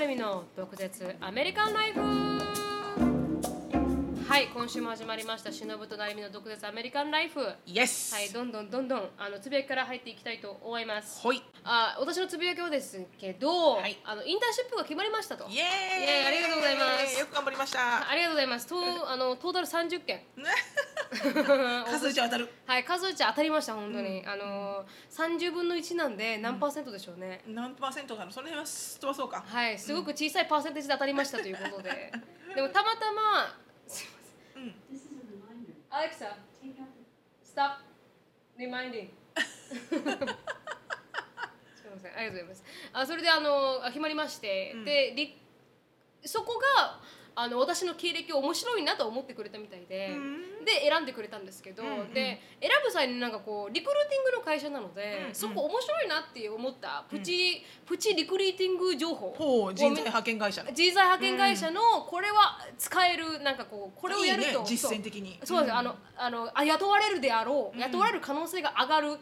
なるみの毒舌アメリカンライフ。はい今週も始まりましたしのぶとなるみの毒舌アメリカンライフ。はイエスいどんどんどんどんあのつぶやきから入っていきたいと思います。ほい。あ私のつぶやきはですけど、はい。あのインターンシップが決まりましたと。イエーイ。イエーイありがとうございます。よく頑張りました。ありがとうございます。とあのトータル30件 数打ち当たる。はい数打ち当たりました本当に、あの30分の1なんで何パーセントでしょうね、何パーセントな。のその辺は飛ばそうか。はいすごく小さいパーセンテージで当たりましたということで。でもたまたますいませんうん。Alexa stop reminding. すみませんありがとうございます。あそれであのあ決まりまして、うん。でりそこがあの私の経歴を面白いなと思ってくれたみたいで、うん。で選んでくれたんですけど、うんうん。で選ぶ際になんかこうリクルーティングの会社なので、うんうん。そこ面白いなって思ったプチ、プチリクルーティング情報人材派遣会社の人材派遣会社のこれは使えるなんかこうこれをやるとね実践的に。そうです、うん。あのあのあ雇われるであろう、うん。雇われる可能性が上がるうん。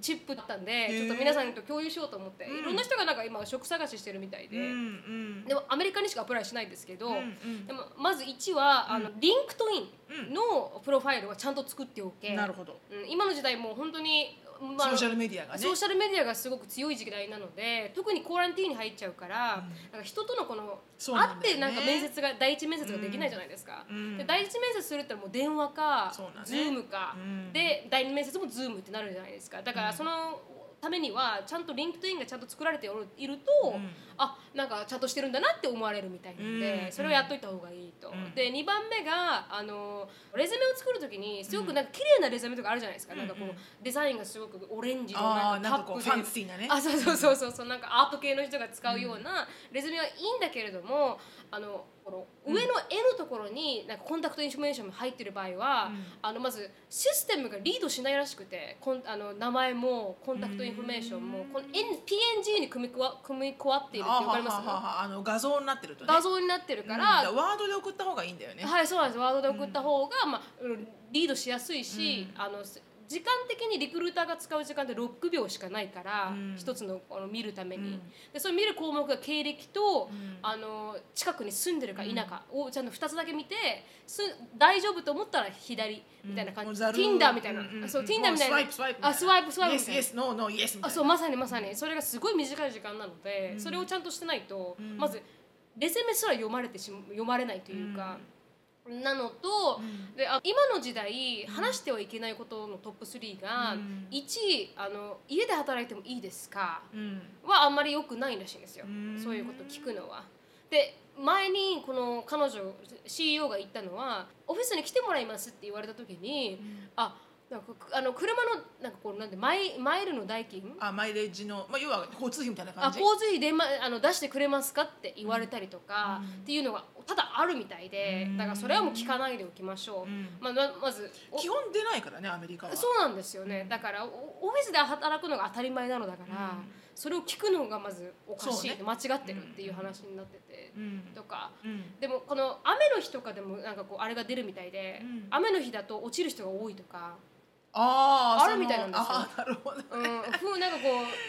チップだったんで、ー。ちょっと皆さんと共有しようと思って、うん。いろんな人がなんか今職探ししてるみたいで、うんうん。でもアメリカにしか apply しないんですけど、うんうんでもまず1は、あの LinkedIn のプロファイルはちゃんと作っておけ、なるほど。うん今の時代もう本当に、まあソーシャルメディアがね。ソーシャルメディアがすごく強い時代なので特に quarantine に入っちゃうから、なんか人とのこのそうな会ってなんか面接が第一面接ができないじゃないですか、うん。で第一面接するってもう電話か、ね。 Zoom か、うん。で第二面接も Zoom ってなるじゃないですか。だからそのためにはちゃんと LinkedIn がちゃんと作られておるいると、うんあなんかちゃんとしてるんだなって思われるみたいなんで、うん。それをやっといた方がいいと、うん。で2番目があのレズメを作る時にすごくなんか綺麗なレズメとかあるじゃないですか、なんかこうんうデザインがすごくオレンジのなんかタップで。ファンシーなね。あそうそうそうそう。そうなんかアート系の人が使うようなレズメはいいんだけれどもあのこの上の絵のところになんか contact information も入ってる場合は、うん。あのまずシステムが read しないらしくてコンあの名前も contact information もこの PNG に組み加わ組み加わっているってあ分かります？あの画像になってるとね。画像になってるか、うんワードで送った方がいいんだよね。はいそうなんです。ワードで送った方が、まあ、うん read しやすいし、あのす時間的にリクルーターが使う時間って6秒しかないから、うん。一つのあの見るために、うん。でそれ見る項目が経歴と、ん。あの近くに住んでるか否かをちゃんと2つだけ見てす大丈夫と思ったら左みたいな感じ、もうざる Tinder みたいな、うんうんうん。そう Tinder みたいな。あスワイプスワイプみたいな。あそうまさにまさに。それがすごい短い時間なので、それをちゃんとしてないと、ん。まずレゼメすら読まれてしま読まれないというか、なのと、であ今の時代話してはいけないことのトップ3が、うん。1あの家で働いてもいいですかうん。はあんまり良くないらしいんですよ、ん。そういうこと聞くのは。で前にこの彼女 CEO が言ったのはオフィスに来てもらいますって言われた時に、あなんかあの車のなんかこうなんでマイマイルの代金？あマイレージの、まあ、要は交通費みたいなあ感じ？交通費で、ま、あの出してくれますかって言われたりとか、っていうのがただあるみたいで、だからそれはもう聞かないでおきましょう、ん。まあ、ままずお基本出ないからねアメリカは。そうなんですよね。だからおオフィスで働くのが当たり前なのだから、それを聞くのがまずおかしい、ね。間違ってるっていう話になってて、うん。とか、うん。でもこの雨の日とかでもなんかこうあれが出るみたいで、うん。雨の日だと落ちる人が多いとか、あーあるみたいなんですよ。あーなるほどね。うん、ふうなんかこ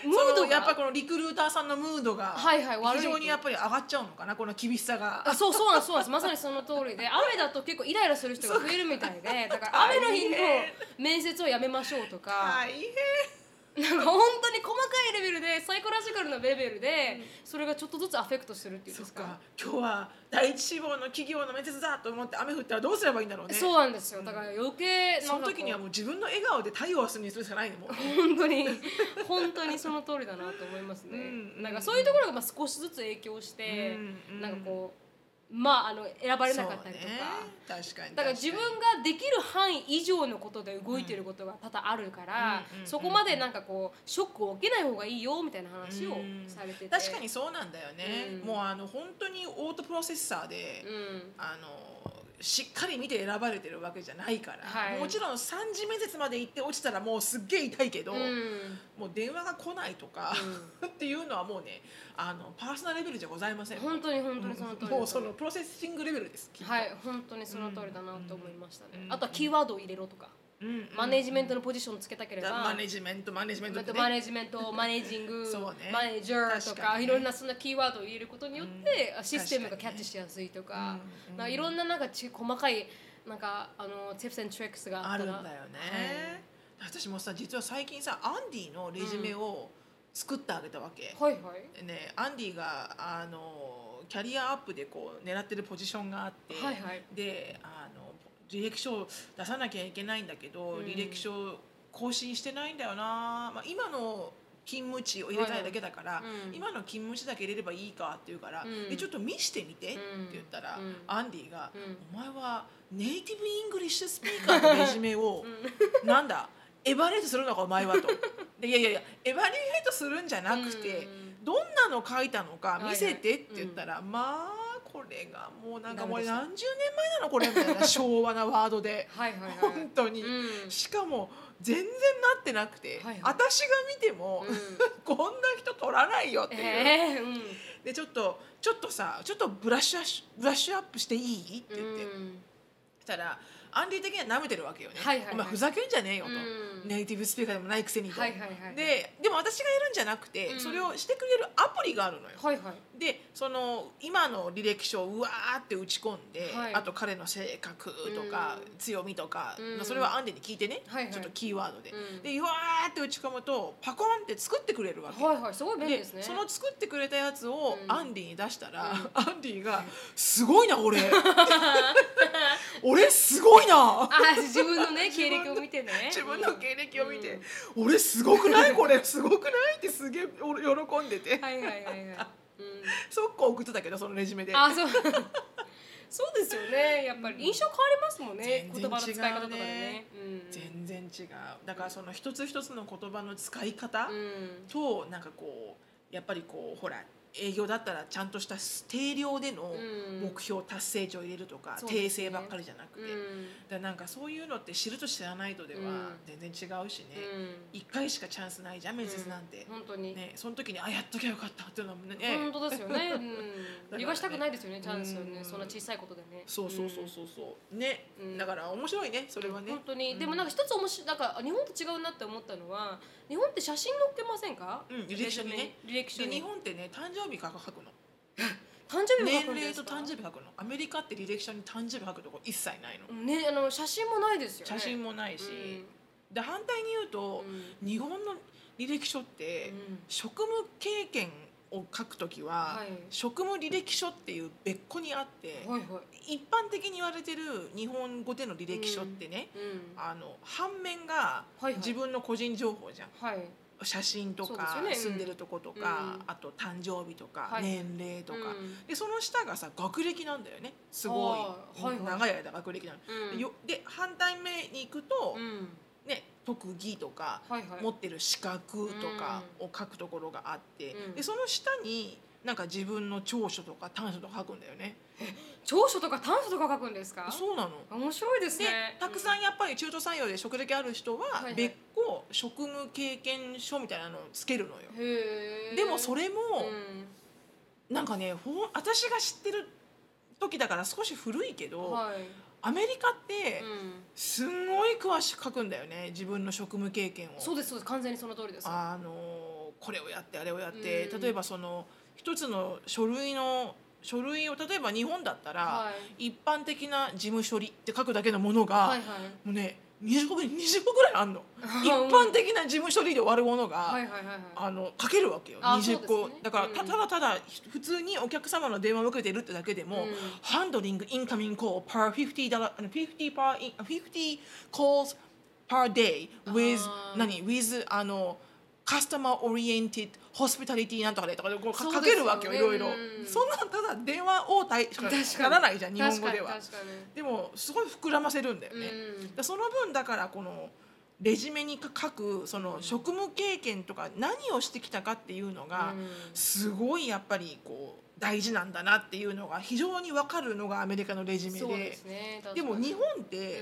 う ムそードやっぱりこのリクルーターさんのムードがはいはい悪い非常にやっぱり上がっちゃうのかなこの厳しさが。あそうそうなんそうなんですまさにその通りで。雨だと結構イライラする人が増えるみたいでだから雨の日の面接をやめましょうとか。大変なんか本当に細かいレベルでサイコロジカルなレベルでそれがちょっとずつアフェクトするっていうんですか。そっか。今日は第一志望の企業の面接だと思って雨降ったらどうすればいいんだろうね。そうなんですよ。だから余計その時にはもう自分の笑顔で対応するにするしかないねもう。本当に 本当にその通りだなと思いますね、うんなんかそういうところがまあ少しずつ影響して、うん。なんかこうまああの選ばれなかったりとか、ね。確かにだから自分ができる範囲以上のことで動いてることが多々あるから、うんうんそこまでなんかこうショックを受けない方がいいよみたいな話をされてて、確かにそうなんだよね、うん。もうあの本当にオートプロセッサーで、うん。あのしっかり見て選ばれてるわけじゃないから、はい。もちろん3次面接まで行って落ちたらもうすっげえ痛いけど、うん。もう電話が来ないとか、っていうのはもうねあのパーソナルレベルじゃございません。本当に本当にその通りもうそのプロセッシングレベルです。はい本当にその通りだなと思いましたね、うん。あとはキーワードを入れろとか、うんマネジメントのポジションつけたければ、マネジメントマネジメントね。マネジメント、マネージング、そうね。マネージャーとかね。いろんなそんなキーワードを入れることによって、うん。システムがキャッチしやすいとか,、かいろんななんかち細かいなんかあの tips and tricks があるんだよね、私もさ実は最近さアンディのレジュメを作ってあげたわけ、はいはい。ね、アンディがあのキャリアアップでこう狙ってるポジションがあって、はいはい。であの履歴書を出さなきゃいけないんだけど、うん。履歴書更新してないんだよな、まあ、今の勤務地を入れたいだけだから、うん。今の勤務地だけ入れればいいかって言うから、うん。でちょっと見してみてってうん。言ったら、うん。アンディが、うん。お前は native English speaker のレジュメを、なんだエバリエイトするのかお前はと。でいやいやいやエバリエイトするんじゃなくて、うん。どんなの書いたのか見せてって言ったら、まあこれがもうなんかもう何十年前なのこれみたいな 昭和なワードで。はいはいはい。本当に、うん。しかも全然なってなくて、はいはい。私が見ても、こんな人取らないよっていう、えーうん。でちょっとちょっとさちょっとブラッシュアッシュブラッシュアップしていい？って言って、うん。したらアンディ的には舐めてるわけよね、はいはいはい。お前ふざけんじゃねえよと、うん。ネイティブスピーカーでもないくせにと、はいはいはいででも私がやるんじゃなくて、うん。それをしてくれるアプリがあるのよ、はいはい。でその今の履歴書をうわーって打ち込んで、はい。あと彼の性格とか、うん。強みとか、うん。まあそれはアンディに聞いてね、はいはい。ちょっとキーワードで、うん。でうわーって打ち込むとパコンって作ってくれるわけ、はいはい。すごい便利ですね。その作ってくれたやつをうん。アンディに出したら、うん。アンディが「すごいな俺。俺すごいな。あ自分のね 経歴を見てね。自分の経歴を見て、うん。俺すごくない？これ。すごくない?」ってすげえ俺喜んでて、はいはいはいはい、うん、速攻送ってたけどそのレジュメで。あそう。そうですよね。やっぱり。印象変わりますもんね言葉の使い方とかでね。うん。全然違う。だからその一つ一つの言葉の使い方うん。となんかこうやっぱりこうほら営業だったらちゃんとした定量でのうん。目標達成値を入れるとか、そうですね。訂正ばっかりじゃなくて、だからなんかそういうのって知ると知らないとではうん。全然違うしね、うん。一回しかチャンスないじゃん面接なんて、本当に、ね、その時にあやっときゃよかったっていうのもね、本当ですよね、うん、ね逃がしたくないですよねチャンスをね。うん。そんな小さいことでね。そうそうそうそうそう。ね、うん。だから面白いねそれはね。本当に、うん。でもなんか一つ面白いなんか日本と違うなって思ったのは日本って写真載ってませんか、うん履歴書にね。履歴書に。で日本ってね誕生日書くの？誕生日も年書くんですか？齢と誕生日書くの？アメリカって履歴書に誕生日書くとこ一切ないの、ねあの写真もないですよね。写真もないし、うん。で反対に言うと、日本の履歴書って、うん。職務経験を書くときは、はい。職務履歴書っていう別個にあって、はいはい。一般的に言われてる日本語での履歴書ってね、うん。あの反面がはいはい。自分の個人情報じゃん、はい写真とか、住んでるとことか、うん。あと誕生日とか、はい。年齢とか、うん。でその下がさ学歴なんだよね。すごい、はいはいはい。長い間学歴なの、うん。よで反対目に行くと、うん。ね、特技とか、はいはい。持ってる資格とかを書くところがあって、うん。でその下になんか自分の長所とか短所とか書くんだよね。長所とか短所とか書くんですか？そうなの。面白いですでねたくさんやっぱり中途採用で職歴ある人は別個職務経験書みたいなのをつけるのよ。でもそれもうなんかねほん私が知ってる時だから少し古いけんど、はい。アメリカってうん。すんごい詳しく書くんだよね自分の職務経験を。そうですそうです。完全にその通りです。あのこれをやってあれをやって、うん。例えばその一つの書類の書類を例えば日本だったら、はい。一般的な事務処理って書くだけのものが、はいはい。もうね20個ぐらい20個ぐらいあんの。一般的な事務処理で終わるものが、はいはいはいはい。あの書けるわけよあ20個、ね。だからただただ普通にお客様の電話を受けてるってだけでも、うん。ハンドリングインカミングコール per 50 dollar あの50 per in- 50 calls per day with あー何 with あの customer oriented hospitality なんとかでとかでこうかけるわけよいろいろ、うん。そんなんただ電話応対しかならないじゃん日本語では。でもすごい膨らませるんだよね、うん。でその分だからこのレジュメに書くその職務経験とか何をしてきたかっていうのがうん。すごいやっぱりこう大事なんだなっていうのが非常に分かるのがアメリカのレジュメで。でも日本って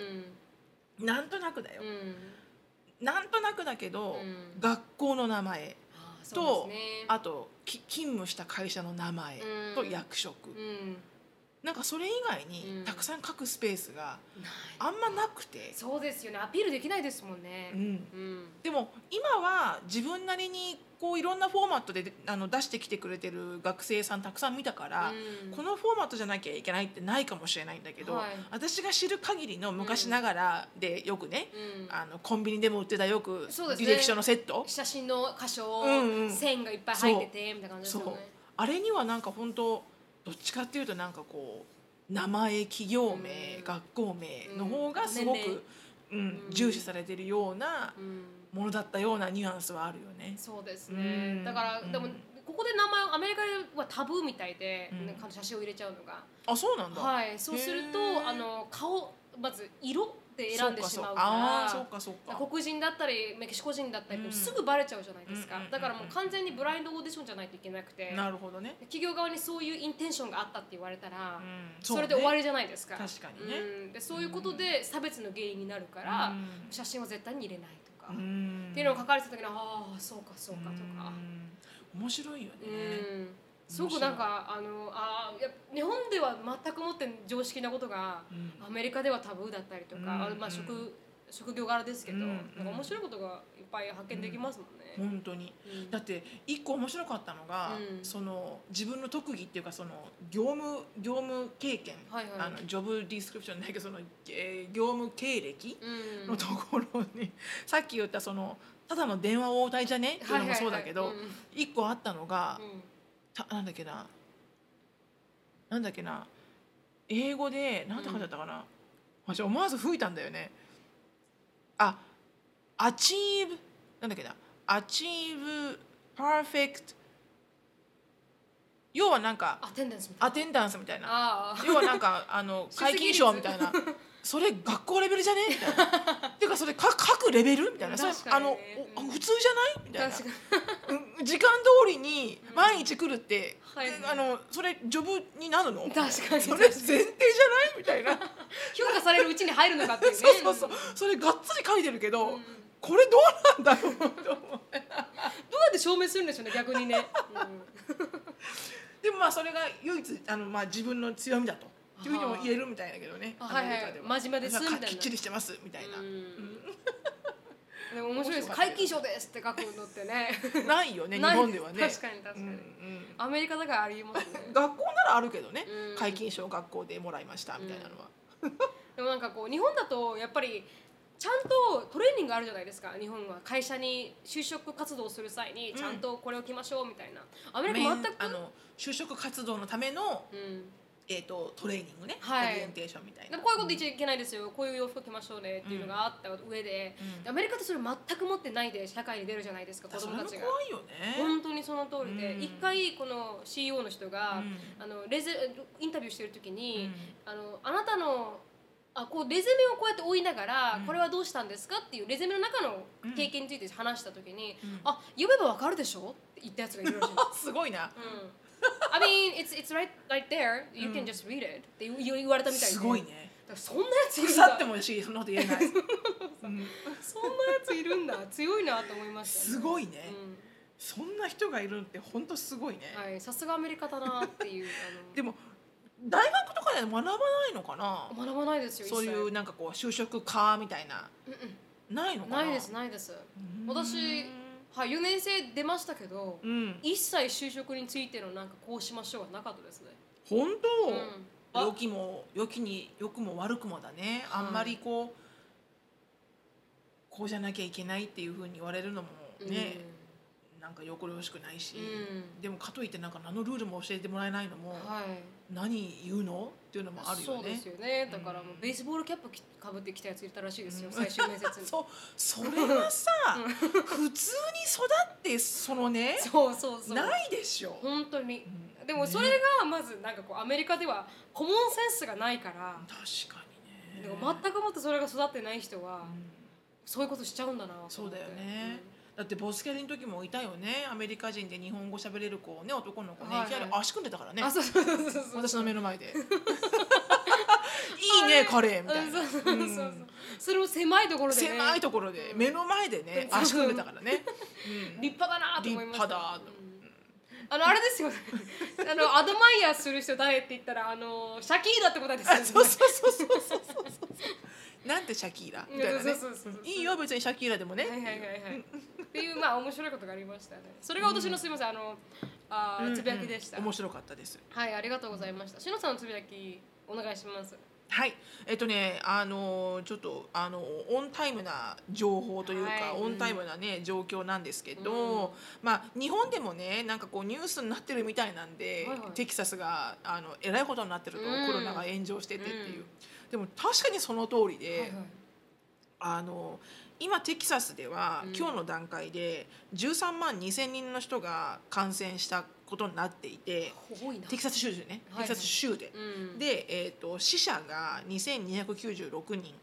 うん。なんとなくだよ。う、んなんとなくだけど、うん。学校の名前あーとそうですね。あとき勤務した会社の名前うん。と役職、うんなんかそれ以外うん。にたくさん書くスペースがあんまなくて、そうですよね。アピールできないですもんね。うん、うん。でも今は自分なりにこういろんなフォーマットであの出してきてくれてる学生さんたくさん見たから、うん。このフォーマットじゃなきゃいけないってないかもしれないんだけど、はい。私が知る限りの昔ながらでよくね、うん。あのコンビニでも売ってたよく履歴書のセット？写真の箇所、うんうん。線がいっぱい入っててみたいな感じですよね。あれにはなんか本当どっちかっていうとなんかこう名前企業名、うん学校名の方がすごく、うんうん重視されてるようなうん。ものだったようなニュアンスはあるよね。そうですうねん。だから、うん。でもここで名前をアメリカではタブーみたいで、うん。なんか写真を入れちゃうのが。あそうなんだ。はい。そうするとあの顔まず色で選んでしまうかああそうかそうか。黒人だったりメキシコ人だったりすぐバレちゃうじゃないですか、だからもう完全にブラインドオーディションじゃないといけなくて。なるほどね。企業側にそういうインテンションがあったって言われたら、うん。それで終わりりじゃないですか。確かにね。うん、でそういうことで差別の原因になるから、うん。写真は絶対に入れないとか、うっんていうのを書かれてた時にああそうかそうかとか。うん。面白いよね。うんすごくなんかあのあや日本では全くもって常識なことがうん。アメリカではタブーだったりとか、まあ、職職業柄ですけど、うん。なんか面白いことがいっぱい発見できますもんね。本当に。うん。だって一個面白かったのが、うん。その自分の特技っていうかその業務業務経験、あのジョブディスクリプションないけどその、えー業務経歴うん。のところに、さっき言ったそのただの電話応対じゃね？っていうのもそうだけど一個あったのが、うんたなんだっけな。なんだっけな。英語で何て書いてあったかな、私思わず吹いたんだよね。あ achieve なんだっけな。achieve perfect 要はなんかアテンダンスみたいアテンダンスみたいな要はなんかあの皆勤賞みたいなそれ学校レベルじゃね？みたいなっていうかそれか書くレベル？みたいな。それあの普通じゃない？みたいな。時間通りに毎日来るって、はい。であのそれジョブになるの？確かに。それ前提じゃない？みたいな。評価されるうちに入るのかっていうね。そうそうそう。それがっつり書いてるけど、うん。これどうなんだろうと思どうやって証明するんでしょうね逆にね、でもまあそれが唯一あの、まあ、自分の強みだとっていうふうにも言えるみたいだけどね。あはいはい。アメリカでは。真面目ですみたいな。きっちりしてます。みたいな、うん。でも面白いです。皆勤賞ですって書くのってね。ないよね日本ではね。確かに確かに、うんうんアメリカだからありえますね。学校ならあるけどね、うん。皆勤賞学校でもらいましたみたいなのは、でもなんかこう日本だとやっぱりちゃんとトレーニングあるじゃないですか。日本は会社に就職活動する際にちゃんとこれを着ましょうみたいな、アメリカ全く？あの就職活動のための、うんえー、とトレーニングね、はい。オリエンテーションみたいな。こういうこと言っちゃいけないですよ。こういう洋服着ましょうね。っていうのがあった上で、うん。でアメリカってそれ全く持ってないで社会に出るじゃないですか子供たちが。怖いよね。本当にその通りで。うん。一、回この CEO の人が、うん。あのレゼインタビューしてる時に、うん。あのあなたのあこうレゼメをこうやって追いながら、うん。これはどうしたんですかっていうレゼメの中の経験について話した時に、うん。あ読めばわかるでしょって言ったやつがいるらしいんですすごいな。うん、I mean it's it's right right there. You うん can just read it. って言言われたみたいですごいねそんなやついるんだ。腐ってもいいしそんなこと言えない、うん。そんなやついるんだ。強いなと思いました、すごいね、うん。そんな人がいるって本当すごいね、はい、さすがアメリカだなっていうあ でも大学とかで学ばないのかな？の学ばないですよそういうなんかこう就職かみたいな。うんうん。ないのかな？ないですないです。うん。私はい4年生出ましたけど、うん。一切就職についてのなんかこうしましょうはなかったですね、本当、うん。あ。良きも良きに良くも悪くもだね、はい。あんまりこうこうじゃなきゃいけないっていうふうに言われるのもね、なんかよこよしくないし、うん。でもかといってなんか何のルールも教えてもらえないのも、はい何言うの？っていうのもあるよね。そうですよね。だからもうベースボールキャップきかぶってきたやついたらしいですよ、最終面接に。そうそれがさ普通に育ってそのねそうそうそう。ないでしょ、本当に。うん。でもそれがまずなんかこうアメリカではコモンセンスがないから。確かにね。でも全くもってそれが育ってない人はうん。そういうことしちゃうんだなそうだよね、だってボスキャリの時もいたよね。アメリカ人で日本語喋れる子ね男の子ね、はいはい。いきなり足組んでたからね。私の目の前で。いいね彼みたいな。うんそれを狭いところで、ね、狭いところで。目の前でねうん。足組んでたからね、うん。立派だなと思いました。立派だ。あのあれですよあのアドマイヤーする人誰って言ったらあのシャキーラってことですよね。そうそうそうそうそうそうなんてシャキーラみたいなね。いいよ別にシャキーラでもね、はいはいはいはい。っていうまあ面白いことがありましたね。それが私のすみません。あのあつぶやきでした、面白かったです。はいありがとうございました。しのさんのつぶやきお願いします。はい。えっとねあのちょっとあのオンタイムな情報というか、はい。オンタイムなね状況なんですけど、まあ日本でもねなんかこうニュースになってるみたいなんで、はいはい。テキサスがあのえらいことになってると、うん。コロナが炎上しててっていう、うんでも確かにその通りで、はいはい。あの今テキサスでは、うん。今日の段階で13万2,000人の人が感染したことになっていてテキサス州でね、はいはい。テキサス州で。うん。で、えー、と死者が2296人。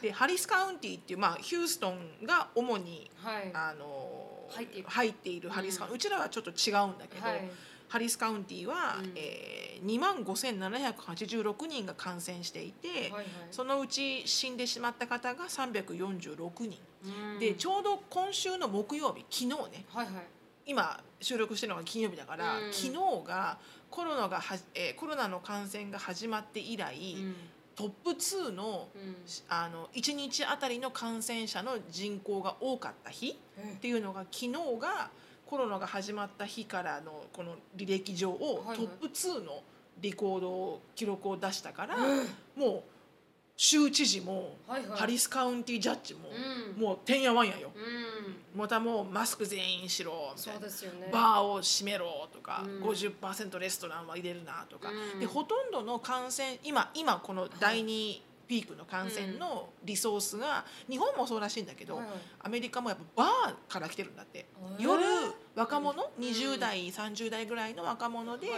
でハリスカウンティっていう、まあ、ヒューストンが主に、はい。あの入っている。入っているハリスカウンティ、うちらはちょっと違うんだけど、はいハリスカウンティは、うん。えー、2万5786人が感染していて、はいはい。そのうち死んでしまった方が346人、うん。でちょうど今週の木曜日昨日ね。はいはい。今収録してるのが金曜日だから、うん。昨日がコロナがは、えーコロナの感染が始まって以来、うん。トップ2のうん。あの1日あたりの感染者の人口が多かった日え。っていうのが昨日がコロナが始まった日からのこの履歴上をトップ2のリコードを記録を出したから、うん。もう州知事も、ハリスカウンティジャッジも、うん。もうてんやわんやよ。うん。またもうマスク全員しろみたそいうな。ですよね。バーを閉めろとか、うん。50%レストランは入れるなとか、うん。でほとんどの感染今今この第2ピークの感染のリソースが、日本もそうらしいんだけど、アメリカもやっぱバーから来てるんだって、夜若者、うん。20代30代ぐらいの若者で、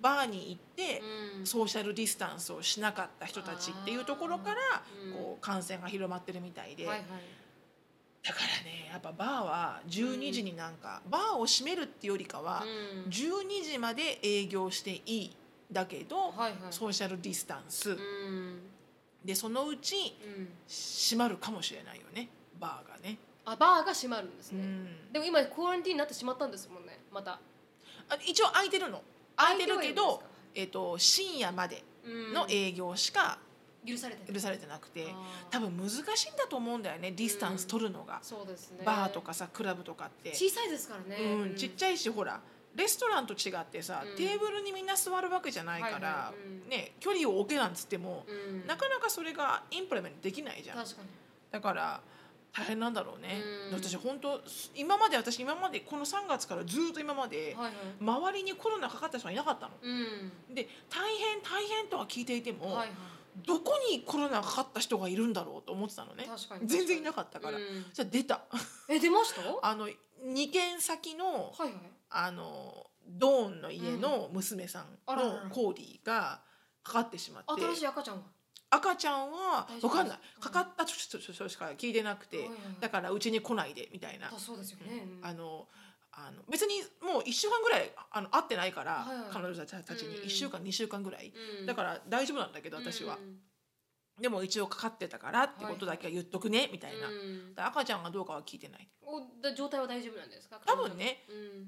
バーに行って、うん。ソーシャルディスタンスをしなかった人たちっていうところからうん。こう感染が広まってるみたいで、だからねやっぱバーは12時になんか、バーを閉めるっていうよりかは、うん。12時まで営業していいだけど、はいはい。ソーシャルディスタンス、うんでそのうちうん。閉まるかもしれないよね。バーがね。あバーが閉まるんですね。うん。でも今 quarantine になってしまったんですもんね。また。あ一応空いてるの。空いてるけどえっと深夜までうん。の営業しか許されてる許されてなくて、多分難しいんだと思うんだよねディスタンス取るのが、そうですね。バーとかさクラブとかって、小さいですからね。うん、ちっちゃいしほらレストランと違ってさ、うん。テーブルにみんな座るわけじゃないから、はいはいうん。ね、距離を置けなんつっても、うん。なかなかそれが implement できないじゃん。確かに。だから大変なんだろうね、うん。私本当今まで私今までこの3月からずっと今まで、はいはい。周りにコロナかかった人はいなかったの。うん。で大変大変とは聞いていても、はいはい。どこにコロナかかった人がいるんだろうと思ってたのね。全然いなかったから、うん。じゃあ出た。え出ました？は あの2軒先のいはいあのドーンの家の娘さんあらら。らのコーディがかかってしまって。新しい赤ちゃんは？赤ちゃんは大丈夫。分かんない。うん。かかった人しか聞いてなくて、だからうちに来ないでみたいな。あそうですよね。うん。あのあの別にもう1週間ぐらいあの会ってないから、はいはい。彼女たちに。うん1週間2週間ぐらい、うん。だから大丈夫なんだけど私は、うんでも一応かかってたからってことだけは言っとくね、みたいな、赤ちゃんがどうかは聞いてない。おだ状態は大丈夫なんですか？多分ね。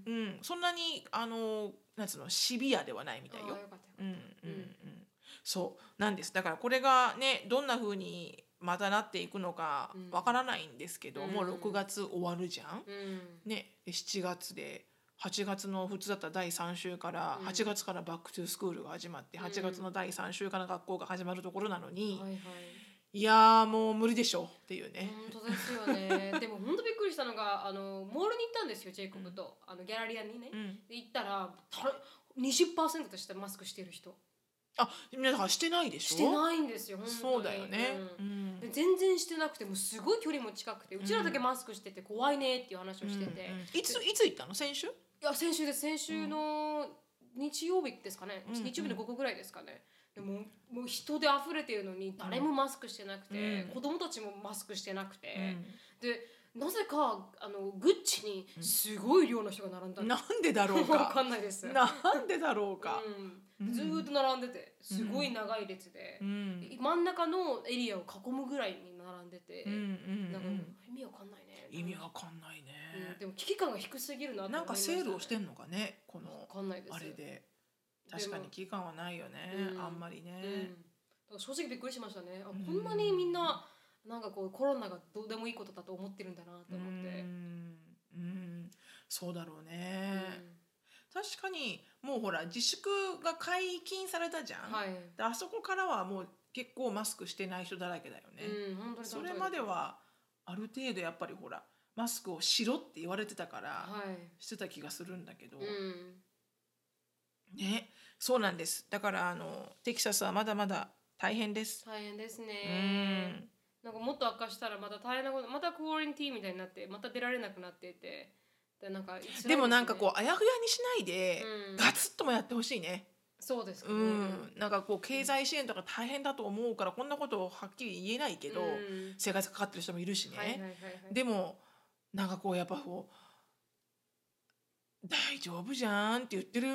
うんうん。そんなにあのなんつうのシビアではないみたいよ。うんようん。うん。そうなんです。だからこれがねどんな風にまたなっていくのかうん。わからないんですけど、もううん6月終わるじゃん、うん。ねで7月で8月の普通だったら第3週からうん。8月から back to school が始まってうん。8月の第3週から学校が始まるところなのに、はいはい。いやーもう無理でしょっていうね。本当ですよね。でも本当びっくりしたのがあのモールに行ったんですよジェイコブと、あのギャラリアにね、うん、で行ったらた20%としてマスクしてる人。あ皆さんしてないでしょ？してないんですよ本当に。そうだよね。ううん。んで全然してなくてもうすごい距離も近くてうちらだけマスクしてて怖いねっていう話をしてて、うんうんいついつ行ったの？先週？いや先週です。先週の日曜日ですかね、うん日曜日の午後ぐらいですかね。でももう人で溢れてるのに誰もマスクしてなくて、うん。子供たちもマスクしてなくて、うん。でなぜかあのグッチにすごい量の人が並んだんでなんでだろうすわかか。んないです。なんでだろうか。うん、ずーっと並んでてすごい長い列で。う、ん。真ん中のエリアを囲むぐらいに並んでて、うんうんなんかうん意味わかんない。ね意味わかんないうんね、でも危機感が低すぎるなってなんかセールをしてんんのかねこのあれで。で確かにも危機感はないよね、うんあんまりうん、ね、だから正直びっくりしましたね。あうん。こんなにみんななんかこうコロナがどうでもいいことだと思ってるんだなとう思って、ん。うん。そうだろううね、ん。確かにもうほら自粛が解禁されたじゃん、はい、であそこからはもう結構マスクしてない人だらけだよね、うん、本当にそれまではある程度やっぱりほらマスクをしろって言われてたからはい。してた気がするんだけど、うん。ねそうなんです。だからあのテキサスはまだまだ大変です。大変ですうねん。なんかもっと悪化したらまた大変なことまたクオリンティーみたいになってまた出られなくなっていて。でなんか辛いすね。でもなんかこうあやふやにしないで、うん。ガツッともやってほしいね。そうですうねん、なんかこう経済支援とか大変だと思うからこんなことをはっきり言えないけど、うん。生活かかってる人もいるしね。はいはいはいはい。でもなんかこうやっぱこう大丈夫じゃんって言ってる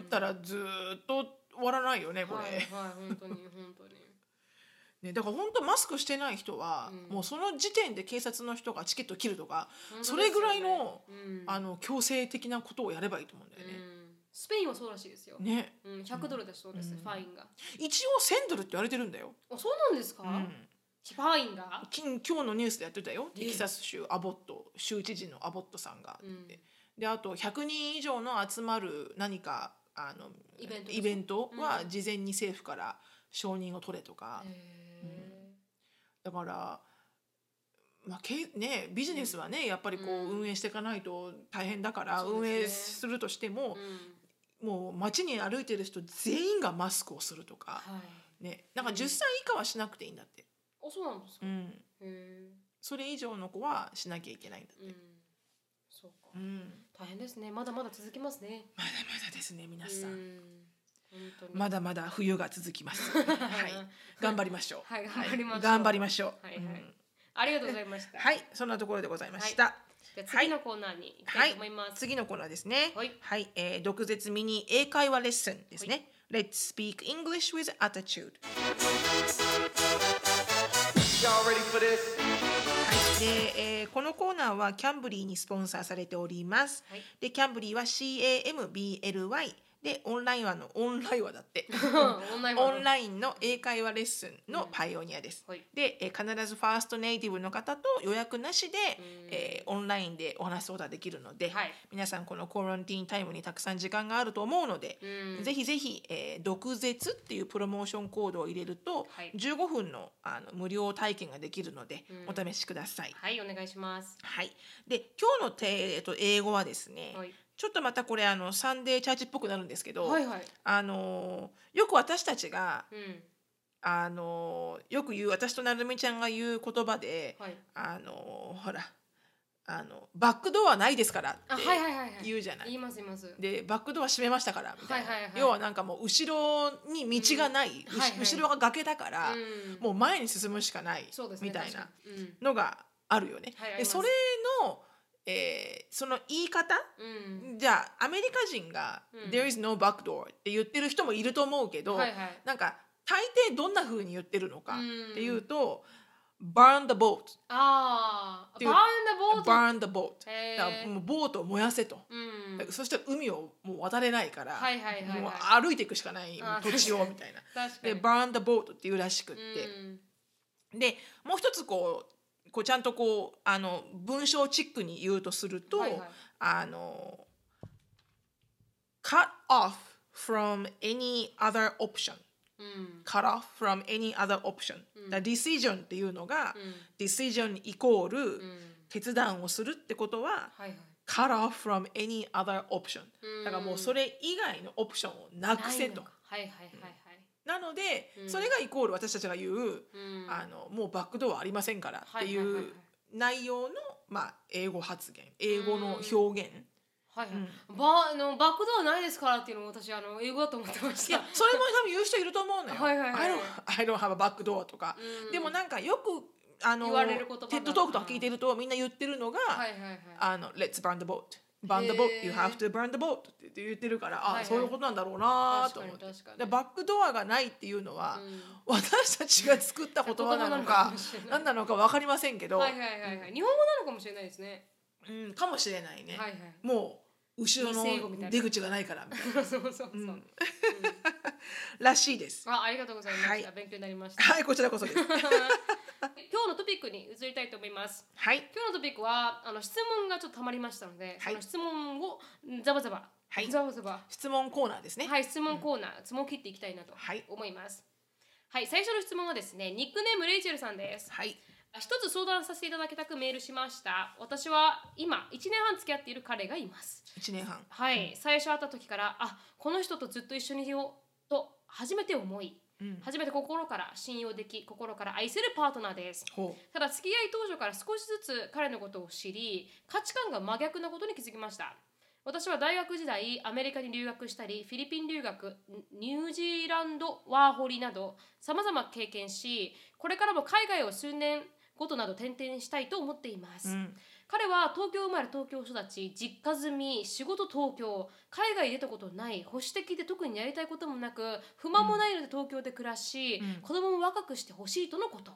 ったらずーっと終わらないよねこれ、はいはい本当に本当に。ね、だから本当マスクしてない人は、うん。もうその時点で警察の人がチケット切るとか、ね。それぐらいのうん。あの強制的なことをやればいいと思うんだよね。うんスペインはそうらしいですよ、ね。うん、100ドルだそうです、うん。ファインが。一応1000ドルって言われてるんだよ。あそうなんですか、うん。ファインが？き今日のニュースでやってたよ。えテキサス州アボット州知事のアボットさんが、うん。であと100人以上の集まる何かあのイベントイベントはうん。事前に政府から承認を取れとか、へだから、まあけね、ビジネスはねやっぱりこううん。運営していかないと大変だから、運営するとしてももう街に歩いてる人全員がマスクをするとか、はい。ね、なんかうん10歳以下はしなくていいんだって、あそうなんですか、へうん、え。それ以上の子はしなきゃいけないんだって。うん。そうか、うん。大変ですね。まだまだ続きますね。まだまだですね皆さん、まだまだ冬が続きます。はい、頑張りましょう。はい頑張りましょう。頑張りましょう。はいはい。うんありがとうございました。はい、そんなところでございました。じゃあ次のコーナーに行きたいと思います、次のコーナーですね。はいえー毒舌ミニ英会話レッスンですね。Let's speak English with attitude。Y'all ready for this? はい、で、えーこのコーナーはキャンブリーにスポンサーされております。はいで、キャンブリーは CAMBLY でオンラインはのオンラインはだって。オンラインの英会話レッスンのパイオニアです。はい。で、えー必ずファーストネイティブの方と予約なしで、えーオンラインでお話すことができるので、はい。皆さんこのコロンティーンタイムにたくさん時間があると思うので、うん。ぜひぜひ、えー毒舌っていうプロモーションコードを入れると、はい。15分のあの無料体験ができるので、うん。お試しください。はいお願いします。はい、で今日のて、えっと、英語はですね、はいちょっとまたこれあのサンデーチャーチっぽくなるんですけど、はいはい。あのーよく私たちがうん。あのーよく言う私となるみちゃんが言う言葉で、はい。あのーほらあのバックドアないですからってあはいはいはいはい。言うじゃない。言います言います。でバックドア閉めましたからみたいな、はいはいはい。要はなんかもう後ろに道がない、うしはいはい。後ろが崖だから、うん。もう前に進むしかないみたいなのがあるよね。はいでそれの、えーその言い方？うん。じゃあアメリカ人が「うん。There is no back door」って言ってる人もいると思うけど、はいはい。なんか大抵どんな風に言ってるのかうん。っていうと「burn the boat」あー。ンダボート burn the boat だからもうボートを燃やせと、うん。そしたら海をもう渡れないから、はいはいはいはい。もう歩いていくしかない。土地をみたいな。で burn the boat っていうらしくって、うん。でもう一つこうこうちゃんとこうあの文章チックに言うとすると、はいはい。あの cut off from any other option. うん。cut off from any other option、だ decision っていうのが、うん。decision イコール、うん。決断をするってことははいはい。cut off from any other option. うん。だからもうそれ以外のオプションをなくせと。ないはいはいはいなので、うん。それがイコール私たちが言う、はいうん。あのもうバックドアありませんからっていうはい内容の、まあ、英語発言英語の表現、はいはい。うん。バあのバックドアないですからっていうのも私あの英語だと思ってました。いやそれも多分言う人いると思うのよ。はいはいはい。I don't, I don't have a back door とか、うん。でもなんかよくあの言われる言葉がテッドトークとか聞いてるとみんな言ってるのが、はいはいはい。あの Let's burn the boat burn the boat へー you have to burn the boat って言ってるからあ、はいはい。そういうことなんだろうなと思って。でバックドアがないっていうのは、うん。私たちが作った言葉なのか何なのか分かりませんけど、はいはいはいはい。日本語なのかもしれないですね。うん、かもしれないね、はいはい。もう後ろの出口がないからみたいな。そうそうそう、う。ん。らしいです。あありがとうございました、はい。勉強になりました。はいこちらこそです。今日のトピックに移りたいと思います。はい。今日のトピックはあの質問がちょっとたまりましたので、はい。その質問をザバザバ、はい。ザバザバ。質問コーナーですね。はい質問コーナー、質問を切っていきたいなとはい。思います。はい、最初の質問はですねニックネームレイチェルさんです。はい一つ相談させていただきたくメールしました。私は今1年半付き合っている彼がいます。一年半。はい、最初会った時からあこの人とずっと一緒にいようと初めて思い、うん。初めて心から信用でき心から愛せるパートナーです。ほただ付き合い当初から少しずつ彼のことを知り価値観が真逆なことに気づきました。私は大学時代アメリカに留学したりフィリピン留学ニュージーランドワーホリなどさまざま経験しこれからも海外を数年ごとなど転々したいと思っています、う。うん。彼は東京生まれ東京育ち実家住み仕事東京海外に出たことない保守的で特にやりたいこともなく不満もないので東京で暮らし、うん。子供も若くしてほしいとのこと。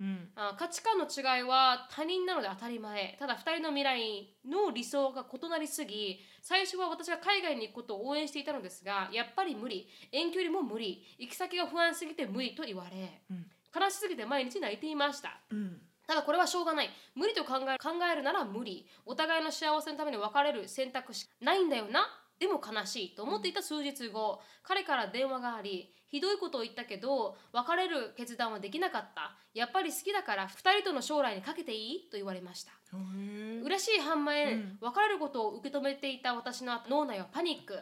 うん。あ価値観の違いは他人なので当たり前。ただ2人の未来の理想が異なりすぎ最初は私が海外に行くことを応援していたのですがやっぱり無理。遠距離も無理。行き先が不安すぎて無理と言われ、うん悲しすぎて毎日泣いていました。うん。ただこれはしょうがない。無理と考え考えるなら無理。お互いの幸せのために別れる選択肢ないんだよな。でも悲しいと思っていた数日後、彼から電話がありひどいことを言ったけど別れる決断はできなかった。やっぱり好きだから2人との将来にかけていい？と言われました。嬉しい反面、うん。別れることを受け止めていた私の脳内はパニック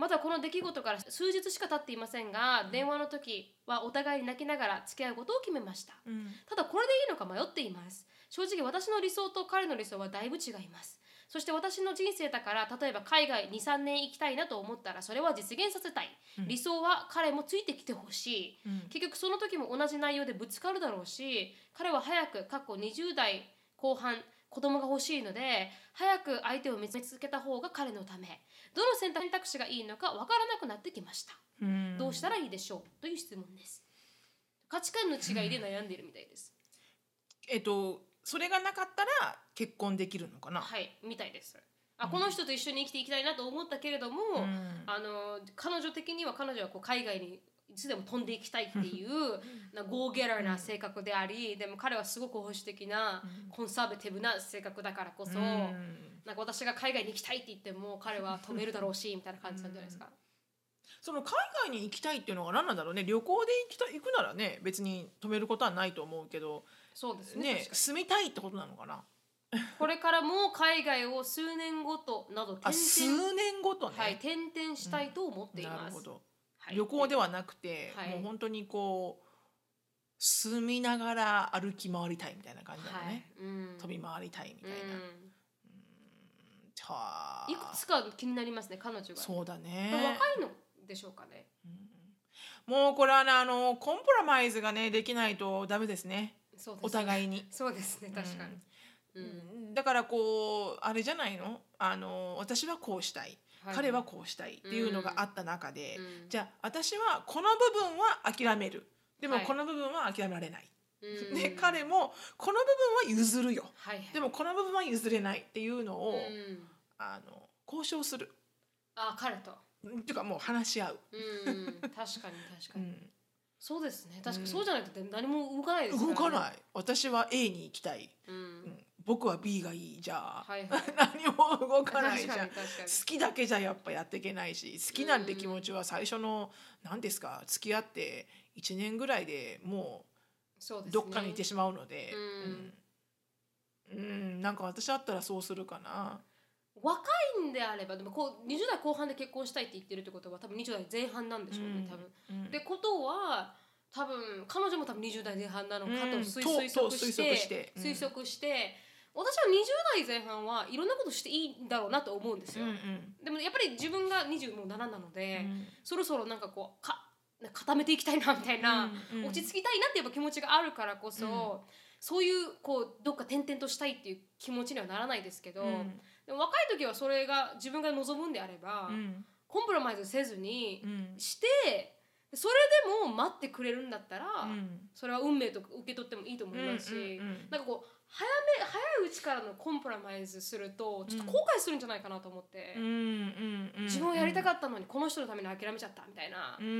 まだこの出来事から数日しか経っていませんが、電話の時はお互いに泣きながら付き合うことを決めました。うん。ただこれでいいのか迷っています。正直私の理想と彼の理想はだいぶ違います。そして私の人生だから例えば海外23年行きたいなと思ったらそれは実現させたい、うん。理想は彼もついてきてほしい。うん。結局その時も同じ内容でぶつかるだろうし彼は早く過去20代後半子供が欲しいので早く相手を見つけた方が彼のためどの選択肢がいいのか分からなくなってきました、うん。どうしたらいいでしょうという質問です。価値観の違いで悩んでいるみたいです、えっとそれがなかったら結婚できるのかな？はいみたいです。あこの人と一緒に生きていきたいなと思ったけれども、うん。あの彼女的には彼女はこう海外にいつでも飛んでいきたいっていうなゴーゲラーな性格であり、でも彼はすごく保守的な、コンサーベティブな性格だからこそ、うん。なんか私が海外に行きたいって言っても彼は止めるだろうしみたいな感じなんじゃないですか。その海外に行きたいっていうのが何なんだろうね。旅行で行きた行くならね別に止めることはないと思うけど。そうですねね住みたいってことなのかな？これからも海外を数年ごとなど数々年ごとね、はい、転々したいと思っています。なるほど、はい旅行ではなくて、はい。もう本当にこう住みながら歩き回りたいみたいな感じだはい。ね、うん。飛び回りたいみたいな、うはあ。んいくつか気になりますね彼女が。そうだね。若いのでしょうかね。もうこれはねあのコンプラマイズがねできないとダメですね。ね。お互いに。そうですね確かに。うん。だからこうあれじゃないの？あの私はこうしたい彼はこうしたいっていうのがあった中で、うん。じゃあ私はこの部分は諦める。でもはい。この部分は諦められない、うん。で 彼もこの部分は譲るよ。はいはい。でもこの部分は譲れないっていうのを、うん。あの交渉する。あ彼と。っていうかもう話し合う、うん。確かに確かに。うん。そうですね。確かそうじゃないと何も動かないですからね。動かない。私は A に行きたい、う。うんん僕は B がいいじゃあ、はいはい。何も動かないじゃん。好きだけじゃやっぱやっていけないし好きなんて気持ちは最初の何ですか付き合って1年ぐらいでもそうどっかに行ってしまうので。うん。うん。うん。なんか私だったらそうするかな。若いんであればでもこう20代後半で結婚したいって言ってるってことは多分20代前半なんでしょうね、うん。多分。うん。ってことは多分彼女も多分20代前半なのかとうん。推,、測して推測して。うん。推測して私は20代前半はいろんなことしていいんだろうなと思うんですよ、うんうん。でもやっぱり自分が27なので、うん。そろそろなんかこうか固めていきたいなみたいな、うんうん。落ち着きたいなってやっぱ気持ちがあるからこそ、うん。そういうこうどっか転々としたいっていう気持ちにはならないですけど、うん。でも若い時はそれが自分が望むんであれば、うん。コンプラマイズせずにうん。してそれでも待ってくれるんだったら、うん。それは運命と受け取ってもいいと思いますし、うなんかこう早め早いうちからのコンプラマイズするとちょっと後悔するんじゃないかなと思って、うん自分はやりたかったのにこの人のために諦めちゃったみたいな。うんう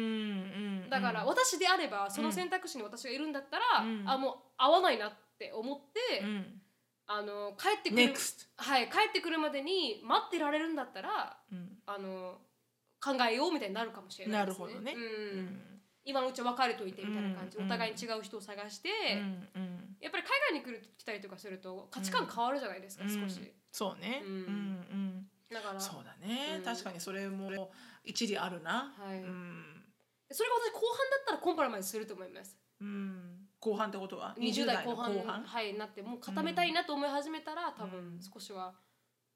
ん。だから私であればその選択肢に私がいるんだったら、うん。あもう合わないなって思って、うん。あの帰ってくる、NEXT はい、帰ってくるまでに待ってられるんだったらうん。あの考えようみたいになるかもしれないですね。なるほどね。うん。うん今のうちは別れといてみたいな感じ、うんお互いに違う人を探して、うんうん。やっぱり海外に来る来たりとかすると価値観変わるじゃないですか、うん。少し。そうね。うん。うんうん。だからそうだね、うん。確かにそれも一理あるな、はい。うん。それが私後半だったらコンプラマイズすると思います。うん、後半ってことは？20代後の半はい、なってもう固めたいなと思い始めたら、多分うん。少しは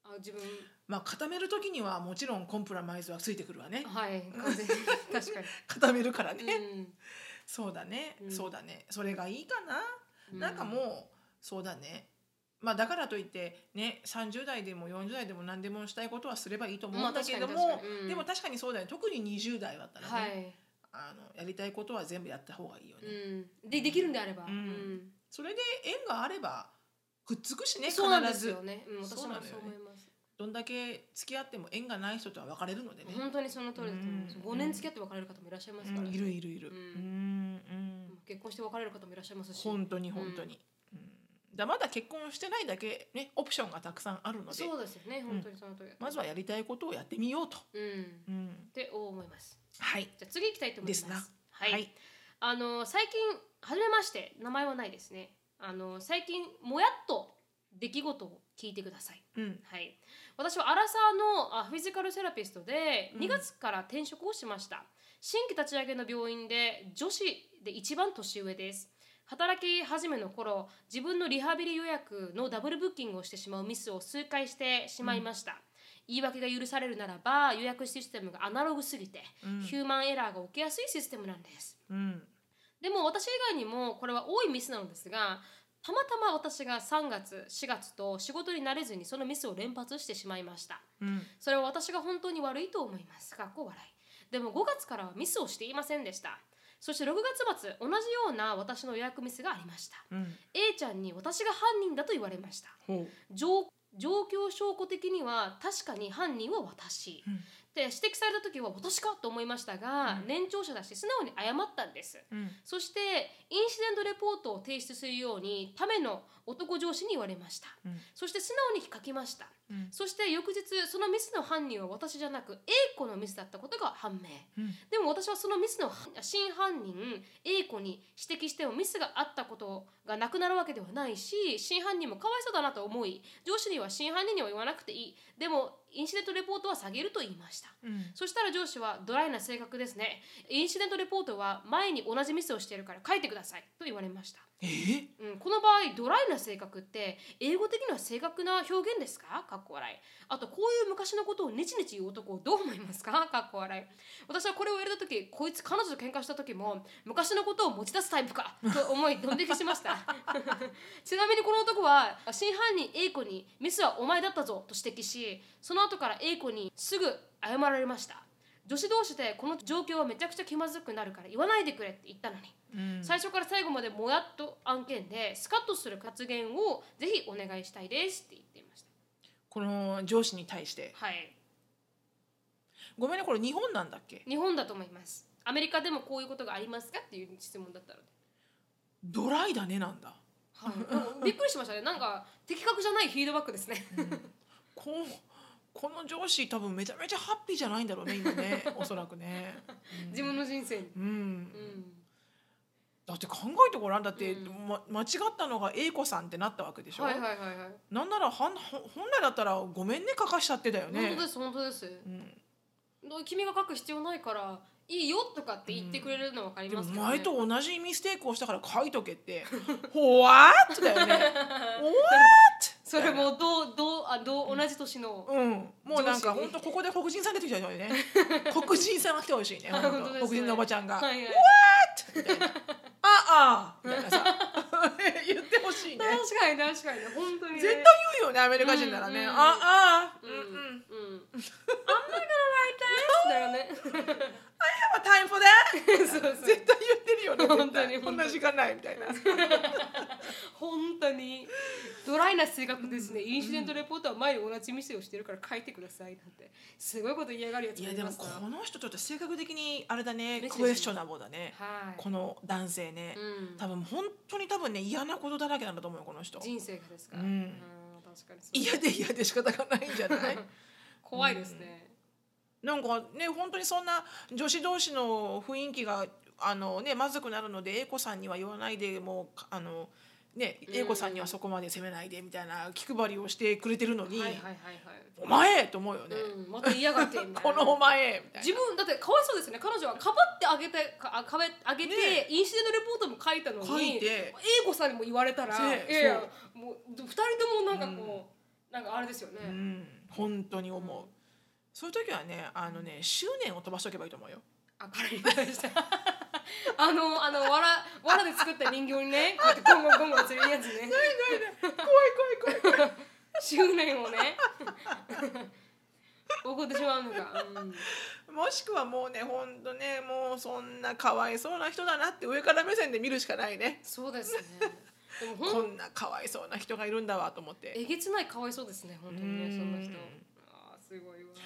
あ自分。まあ固める時にはもちろんコンプラマイズはついてくるわね。はい完全に。確か固めるからに。ね、うん。そうだね、うん。そうだね。それがいいかな、うん。なんかもうそうだね。まあだからといってね30代でも40代でも何でもしたいことはすればいいと思うんだけども、うん。でも確かにそうだね。特に20代だったらね、はい、あのやりたいことは全部やった方がいいよね、うん、でできるんであれば、うん。うん。それで縁があればくっつくしね必そうなんですずよね、うん、私もそう思います。どんだけ付き合っても縁がない人とは別れるのでね、本当にその通りだと思います。うん。5年付き合って別れる方もいらっしゃいますから、うん。いるいるいる、ううんんうん。結婚して別れる方もいらっしゃいますし、本当に本当に、うん。だまだ結婚してないだけねオプションがたくさんあるので。そうですよね、本当にその通りだと。まずはやりたいことをやってみようと、うん、っうん、て思います。はい。じゃあ次行きたいと思います。ですな。はい、はい。あの最近初めまして。名前はないですね。あの最近もやっと出来事を聞いてください。うん。はい、私はアラサーのあフィジカルセラピストでうん。2月から転職をしました、新規立ち上げの病院で女子で一番年上です。働き始めの頃自分のリハビリ予約のダブルブッキングをしてしまうミスを数回してしまいました、言い訳が許されるならば予約システムがアナログすぎて、うん。ヒューマンエラーが起きやすいシステムなんです。うんでも私以外にもこれは多いミスなのですがたまたま私が3月4月と仕事に慣れずにそのミスを連発してしまいました。うん。それは私が本当に悪いと思います。かっこ笑い。でも5月からはミスをしていませんでした。そして6月末同じような私の予約ミスがありました。うん。A ちゃんに私が犯人だと言われました。状況証拠的には確かに犯人は私、うんで指摘された時は私かと思いましたが、うん。年長者だし素直に謝ったんです。うん。そしてインシデントレポートを提出するようにための男上司に言われました。うん。そして素直に書きました。うん。そして翌日そのミスの犯人は私じゃなく A 子のミスだったことが判明。うん。でも私はそのミスの真犯人 A 子に指摘してもミスがあったことがなくなるわけではないし真犯人もかわいそうだなと思い上司には真犯人には言わなくていい。でもインシデントレポートは下げると言いました。うん。そしたら上司はドライな性格ですね。インシデントレポートは前に同じミスをしているから書いてくださいと言われましたえ？うん、この場合ドライな性格って英語的には正確な表現ですか？かっこ笑い。あとこういう昔のことをネチネチ言う男をどう思いますか？かっこ笑い。私はこれをやれた時こいつ彼女と喧嘩した時も昔のことを持ち出すタイプかと思いドン引きしました。ちなみにこの男は真犯人 A 子にミスはお前だったぞと指摘しその後から A 子にすぐ謝られました。女子同士でこの状況はめちゃくちゃ気まずくなるから言わないでくれって言ったのに。うん。最初から最後までもやっと案件でスカッとする発言をぜひお願いしたいですって言っていましこの上司に対して。たはい。ごめんねこれ日本なんだっけ？日本だと思います。アメリカでもこういうことがありますかっていう質問だったので、ドライだねなんだ。はい、びっくりしましたね。なんか的確じゃないフィードバックですね。こうこの上司多分めちゃめちゃハッピーじゃないんだろうね今ね。おそらくね、うん。自分の人生に、うん。うん、だって考えてごらん。だって、うん。ま、間違ったのが A 子さんってなったわけでしょ、はいはいはいはい、なんならはんほ本来だったらごめんね書かしちゃってだよね。本当です本当です。うん、君が書く必要ないからいいよとかって言ってくれるの分かりますね。前と同じミステイクをしたから書いとけって「ほわっ!」だよね「What?」それもどうどうあどう同じ年の、うん、もうなんか本当ここで黒人さん出てきたよね。黒人さんが来てほしいね。黒人のおばちゃんが「はいはい。ああ」みたいなさ。言ってほしいね。確かに確かに。ね本当にね。絶対言うよねアメリカ人ならね、うんうんああ。ううん。んうん。うん I'm not gonna write だよね have a time for that. そうそう。絶対言ってるよね本当にこんな時間ないみたいな。本当に。ドライな性格ですね、インシデントレポートは前に同じ店をしてるから書いてくださいなんて。すごいこと嫌がるやついやでもこの人ちょっと性格的にあれだねクエスチョナボーだね、はい。この男性ね、うん。多分本当に多分ね嫌なことだらけなんだと思うよこの人。人生がですか、うん。確かに嫌で嫌で仕方がないんじゃない？怖いですね、なんかね本当にそんな女子同士の雰囲気があのねまずくなるので英子さんには言わないでもうあのね英子さんにはそこまで責めないでみたいな気配りをしてくれてるのに、はいはいはいはいお前と思うよね、うん、また嫌がってこなのお前自分だってかわいそうですね。彼女はかばってあげてかあかばあげて、ねインシデントレポートも書いたの書に英子さんにも言われたら、ねいやいやそもう二人ともなんかこう、なんかあれですよね、うん。本当に思う、うんそういう時はねあのね執念を飛ばしとけばいいと思うよ。あ彼に対して あのあのわらわらで作った人形にねこうやってゴンゴンゴンゴンするやつね。怖い怖い怖い怖い。執念をね起こってしまうのか、うん、もしくはもうね本当ねもうそんなかわいそうな人だなって上から目線で見るしかないね。そうですね。でもほんこんなかわいそうな人がいるんだわと思って。えげつないかわいそうですね本当にねうんその人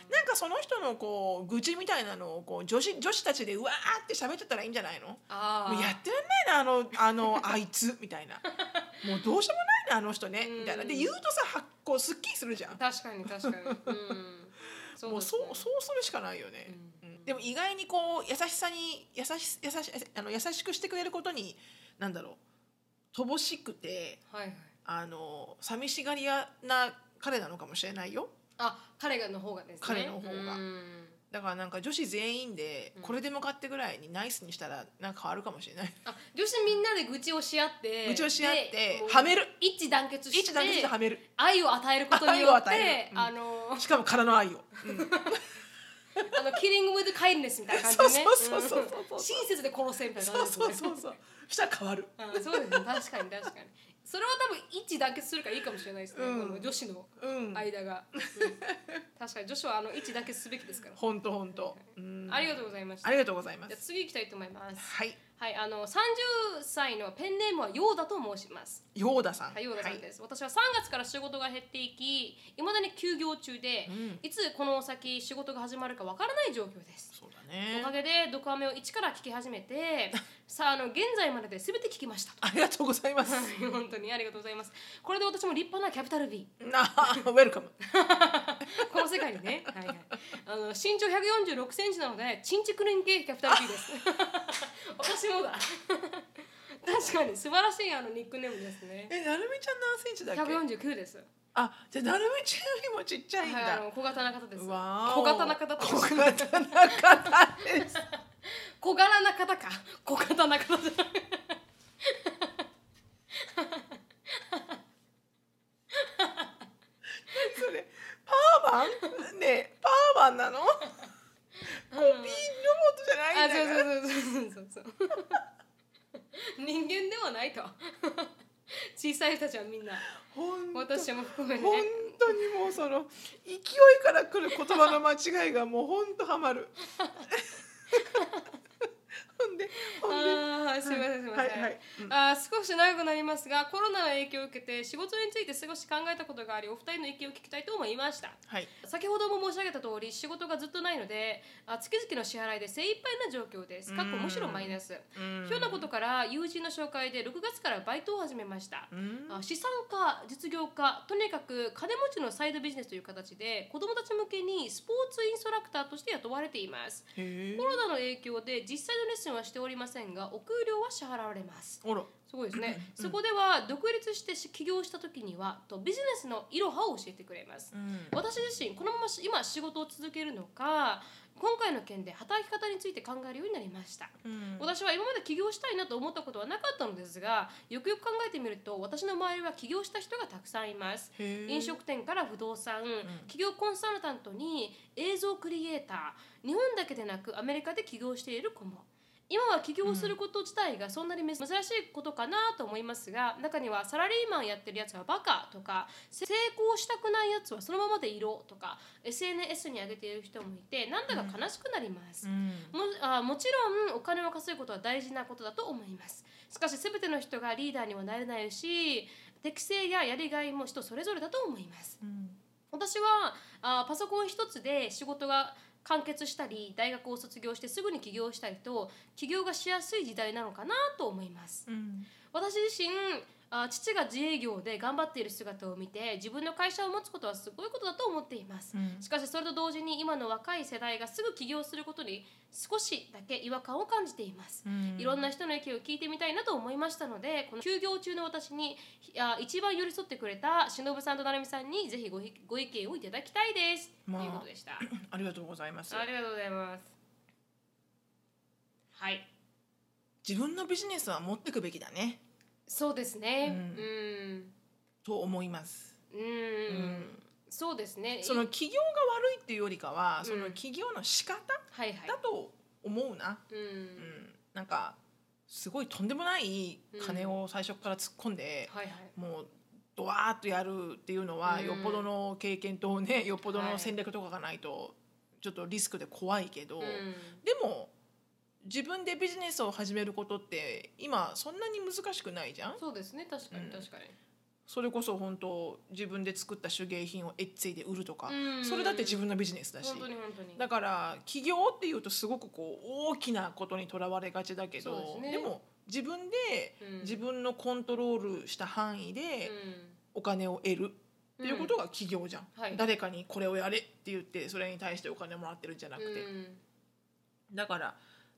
なんかその人のこう愚痴みたいなのをこう女子女子たちでうわーって喋ってたらいいんじゃないの？もうやってらんないなあの あのあいつみたいな。もうどうしようもないなあの人ねうん。みたいな。で言うとさはこうすっきりするじゃん。確かに確かに。うん。そうもうそうそうするしかないよね、うん。でも意外にこう優しさに優し優しあの優しくしてくれることになんだろう乏しくてはいはい。あの寂しがり屋な彼なのかもしれないよあ彼がの方がですね。彼の方が。うん。だからなんか女子全員でうん。これでもかってぐらいにナイスにしたらなんか変わるかもしれない。あ女子みんなで愚痴をし合って愚痴をし合ってはめる。一致団結して一致団結してはめる。愛を与えることによって、る。うん。あのしかも空の愛を、うん。あのキリングウィズカインネスみたいな感じでね。そうそうそうそうそううん。親切で殺せみたいなそうそう感じですねそうそう。したら変わる。うんそうですね。確かに確かにそれは多分一致団結するからいいかもしれないですね、うん。この女子のうん。間が、うん。確かに女子はあの一致団結すべきですから、ほんとほん。と、うんありがとうございました。ありがとうございまじゃあす次行きたいと思います。はいはいあの30歳のペンネームはヨーダと申します。ヨーダさん。はい、ヨーダさんです、私は3月から仕事が減っていきいまだに休業中で、うん。いつこの先仕事が始まるかわからない状況です。そうだおかねげでドクアメを一から聞き始めて さああの現在までで全て聞きました。ありがとうございます。はい本当にありがとうございます。これで私も立派なキャピタル B なウェルカムこの世界にね。はい、はい、あの身長146センチなのでチンチクリン系キャピタル B です私もだ確かに素晴らしいあのニックネームですねえなるみちゃん何センチだっけ？149ですあじゃあなるみちゃんよりもちっちゃいんだ、はい、あの小型な方です。小型な方。小型な方です 小柄な方か。小型な方じゃない。それパーマンねえパーマンなのコピーロボットじゃないあ、んだからそうそうそうそうそうそう。人間ではないと。小さい人たちはみんな、私も含めて本ね。当にもうその勢いから来る言葉の間違いがもう本当ハマるほんでほんでああ、すみません、すみません。はいあー少し長くなりますが、コロナの影響を受けて仕事について少し考えたことがあり、お二人の意見を聞きたいと思いました。はい。先ほども申し上げた通り仕事がずっとないのであ月々の支払いで精一杯な状況です。かっこむしろマイナス。うん。ひょんなことから友人の紹介で6月からバイトを始めました。うん。あ資産家実業家とにかく金持ちのサイドビジネスという形で子どもたち向けにスポーツインストラクターとして雇われています。コロナの影響で実際のレッスンはしておりませんがお給料は支払われます。あら。すごいですね、そこでは独立して起業した時にはとビジネスのいろはを教えてくれます。うん。私自身このままし今仕事を続けるのか今回の件で働き方について考えるようになりました。うん。私は今まで起業したいなと思ったことはなかったのですがよくよく考えてみると私の周りは起業した人がたくさんいます。飲食店から不動産、企業コンサルタントに映像クリエイター日本だけでなくアメリカで起業している子も今は起業すること自体がそんなに珍しいことかなと思いますが、中にはサラリーマンやってるやつはバカとか成功したくないやつはそのままでいろとか SNS に上げている人もいてなんだか悲しくなります、うん。もあもちろんお金を稼ぐことは大事なことだと思います。しかし全ての人がリーダーにはなれないし適性ややりがいも人それぞれだと思います。うん。私はあパソコン一つで仕事が完結したり大学を卒業してすぐに起業したりと起業がしやすい時代なのかなと思います。うん。私自身あ父が自営業で頑張っている姿を見て自分の会社を持つことはすごいことだと思っています。うん。しかしそれと同時に今の若い世代がすぐ起業することに少しだけ違和感を感じています。うん。いろんな人の意見を聞いてみたいなと思いましたのでこの休業中の私にあ一番寄り添ってくれた忍さんと成美さんにぜひごひご意見をいただきたいです、まあということでした。ありがとうございます。ありがとうございます。はい。自分のビジネスは持っていくべきだねそうですね。ううん。と思います。うん。ん。そうですね。その起業が悪いっていうよりかはそのうん起業の仕方だと思うな、ううん。ん、なんかすごいとんでもない金を最初から突っ込んで、はいはい。もうドワーッとやるっていうのは、うん。よっぽどの経験とねよっぽどはい。の戦略とかがないとちょっとリスクで怖いけど、うん。でも自分でビジネスを始めることって今そんなに難しくないじゃん？そうですね。確かにうん。確かに、それこそ本当自分で作った手芸品をエッツィで売るとか、うん。それだって自分のビジネスだし。だから起業っていうとすごくこう大きなことにとらわれがちだけどですね。も自分でうん。自分のコントロールした範囲でお金を得るっていうことが起業じゃん、はい。誰かにこれをやれって言ってそれに対してお金もらってるんじゃなくて、うん。だから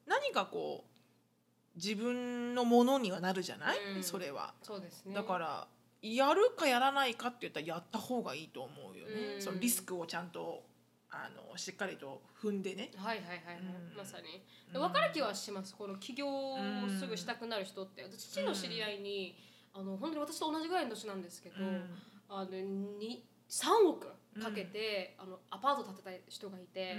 何かこう自分のものにはなるじゃない、うん。それは。そうですね。だからやるかやらないかって言ったらやった方がいいと思うよね、うん。そのリスクをちゃんとあのしっかりと踏んでね。はいはいはいはい、うん。まさに。うん。分かる気はします。この起業をすぐしたくなる人って。私父の知り合いに、あの本当に私と同じぐらいの年なんですけど、うん。あのに3億かけて、あのアパート建てた人がいて、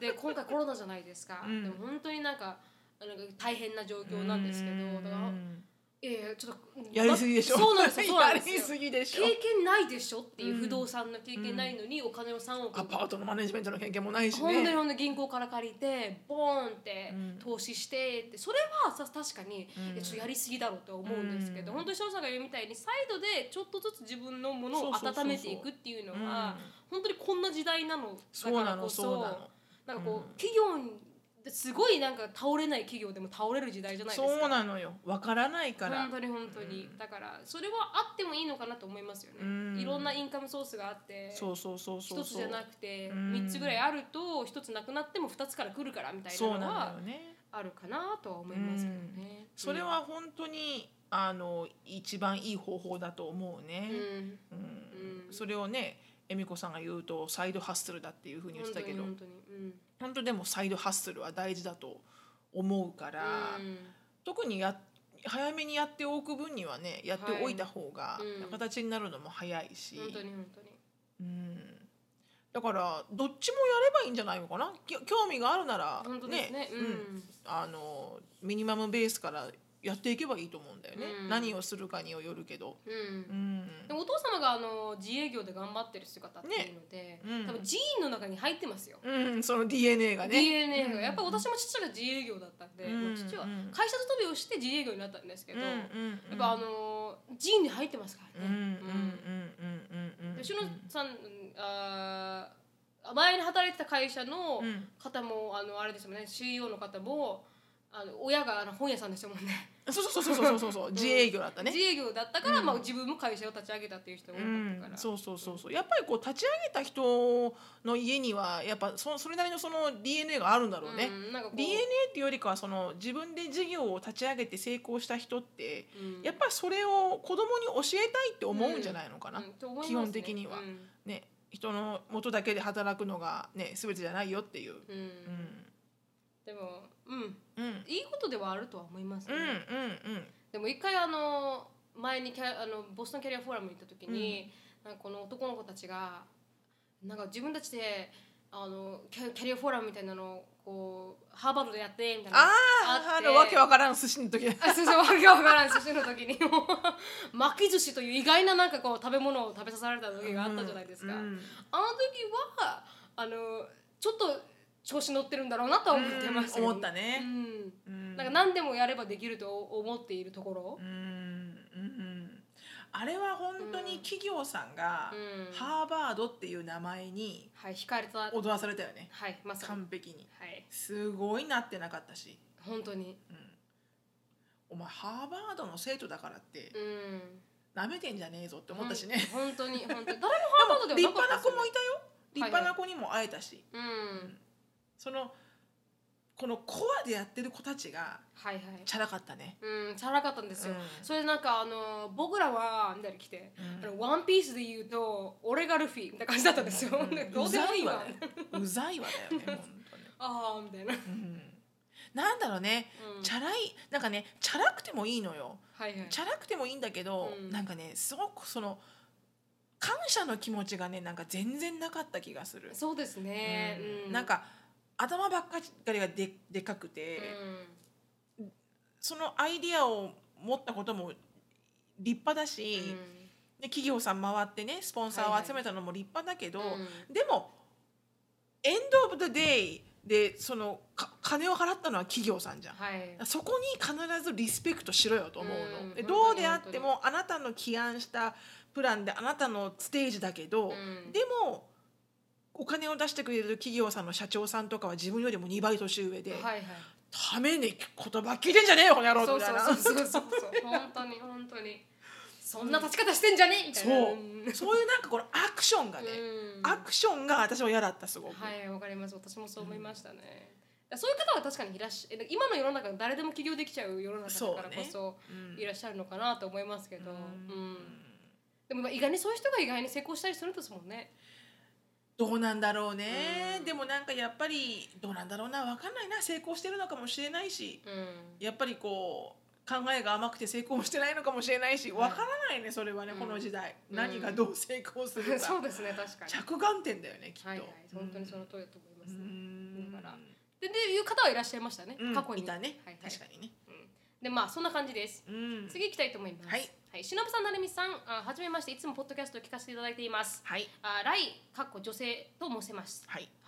で今回コロナじゃないですか、うん。でも本当になんかなんか大変な状況なんですけど、だからうんいやいやちょっとやりすぎでしょ。そうなんですよ そうなんですよ。やりすぎでしょ。経験ないでしょっていううん不動産の経験ないのにお金を3億アパートのマネジメントの経験もないし本当にね。本当に銀行から借りてボーンってうん。投資してってそれはさ確かに、うん。いやちょっとやりすぎだろうと思うんですけど、うん。本当に翔さんが言うみたいにサイドでちょっとずつ自分のものを温めていくっていうのうん。は本当にこんな時代なのそうなのだからこそうなの。なんかこう、うん。企業ですごいなんか倒れない企業でも倒れる時代じゃないですか。そうなのよ。わからないから本。当に本当に、うんだからそれはあってもいいのかなと思いますよね、うんいろんなインカムソースがあってそうそうそうそうそう。一つじゃなくてうん三つぐらいあると一つなくなっても二つから来るからみたいなそうなのは。あるかなとは思いますけどね。それは本当にあの一番いい方法だと思うね。うん、うんうんそれをね恵美子さんが言うとサイドハッスルだっていうふうに言ってたけど本当に本当に本当でもサイドハッスルは大事だと思うから、うん。特にや早めにやっておく分にはねやっておいた方がはいうん。形になるのも早いし、本当に本当に。うん。だからどっちもやればいいんじゃないのかな？興味があるなら本当ですね。うん。あのミニマムベースからやっていけばいいと思うんだよね、うん。何をするかによるけど。うん。うん。うんでもお父様があの自営業で頑張ってる姿っていうので、うん。多分ジーンの中に入ってますよ。うん、その DNA がね。DNA が。うん。やっぱり私も父が自営業だったんで、うん。もう父はうん。会社勤めをして自営業になったんですけど、うん。うん。うっぱあのジーンに入ってますからね。うん。うん。うん。うん。うん。うん。でしのさんあー前に働いてた会社のうん。方もあのあれですもんね CEO の方もあの親があの本屋さんでしたもんね。そうそうそうそうそうそう自営業だったね。自営業だったから、うん。まあ、自分も会社を立ち上げたっていう人が多うかったから、ん、そうそうそうそう。やっぱりこう立ち上げた人の家にはやっぱそそれなりのその DNA があるんだろうね、うんなんかこう。DNA っていうよりかはその自分で事業を立ち上げて成功した人ってうん。やっぱりそれを子供に教えたいって思うんじゃないのかな、うんと思います基本的には。うん。ね人の元だけで働くのがね全てじゃないよっていう、うん。うん、でもうん。うん。いいことではあるとは思いますね、うんうんでも一回あの前にキャあのボストンキャリアフォーラムに行った時に、なんかこの男の子たちがなんか自分たちであのキャキャリアフォーラムみたいなのをこうハーバードでやってみたいなああって。ああのわけわからん寿司の時あそうそうわけわからん寿司の時にもう 巻き寿司という意外ななんかこう食べ物を食べさせられた時があったじゃないですか、うん。あの時はあのちょっと調子乗ってるんだろうなとは思ってましたようん思ったね。うん。うん。なんか何でもやればできると思っているところ。う、んうんあれは本当に企業さんがうん。ハーバードっていう名前にはい惹かれた。はい踊らされたよね。まさに。完璧に。はい。すごいなってなかったし。本当に。お前ハーバードの生徒だからってうん。なめてんじゃねえぞって思ったしね。本当に本当に。誰もハーバードでは立なかったですよ派な子もいたよ。立派な子にも会えたし。うんそのこのコアでやってる子たちがはいはい。チャラかったね。うんチャラかったんですよ、うん。それでなんかあの僕らはみたいに来て、うん。あのワンピースで言うと俺がルフィみたいな感じだったんですよ、うん。で どうでもいいわ。うざいわね。うざいわだよね本当に。ああみたいな、うん。なんだろうね。うん。チャラいなんかねチャラくてもいいのよ。はいはい。チャラくてもいいんだけど、うん。なんかねすごくその感謝の気持ちがねなんか全然なかった気がする、そうですね、うん、うん。なんか頭ばっかりがででかくうて、んそのアイディアを持ったことも立派だし、で企業さん回ってねスポンサーを集めたのも立派だけど、うん。でもエンド・オブ・ザ・デイでそのか金を払ったのは企業さんじゃん。はい。そこに必ずリスペクトしろよと思うの。うん。どうであってもあなたの起案したプランであなたのステージだけど、うん。でもお金を出してくれる企業さんの社長さんとかは自分よりも2倍年上で、はいはい。ために言葉聞いてんじゃねえよこの野郎そうみたいな。そうそうそうそう。本当に本当に。そんな立ち方してんじゃねみたいな。そう。そういうなんかこのアクションがね、うん。アクションが私は嫌だったすごく。はいわかります。私もそう思いましたね、そういう方は確かにいらっしゃえ今の世の中誰でも起業できちゃう世の中だからこそうん。いらっしゃるのかなと思いますけど、ううん。んでもまあ意外にそういう人が意外に成功したりするんですもんねどうなんだろうね、うん。でもなんかやっぱりどうなんだろうな。分かんないな。成功してるのかもしれないし。うん。やっぱりこう考えが甘くて成功してないのかもしれないし。分はいからないねそれはね、うん。この時代、うん。何がどう成功するか。そうですね確かに。着眼点だよねきっと、はいはい。本当にその通りだと思います、うねん。だから。ででいう方はいらっしゃいましたね、うん。過去に。いたね、はいはい。確かにね、でまあそんな感じです。うん、次行きたいと思います。はい、はい、しのぶさんなるみさんあはじめましていつもポッドキャストを聞かせていただいています。はい。あライかっこ女性と申せます。はいはい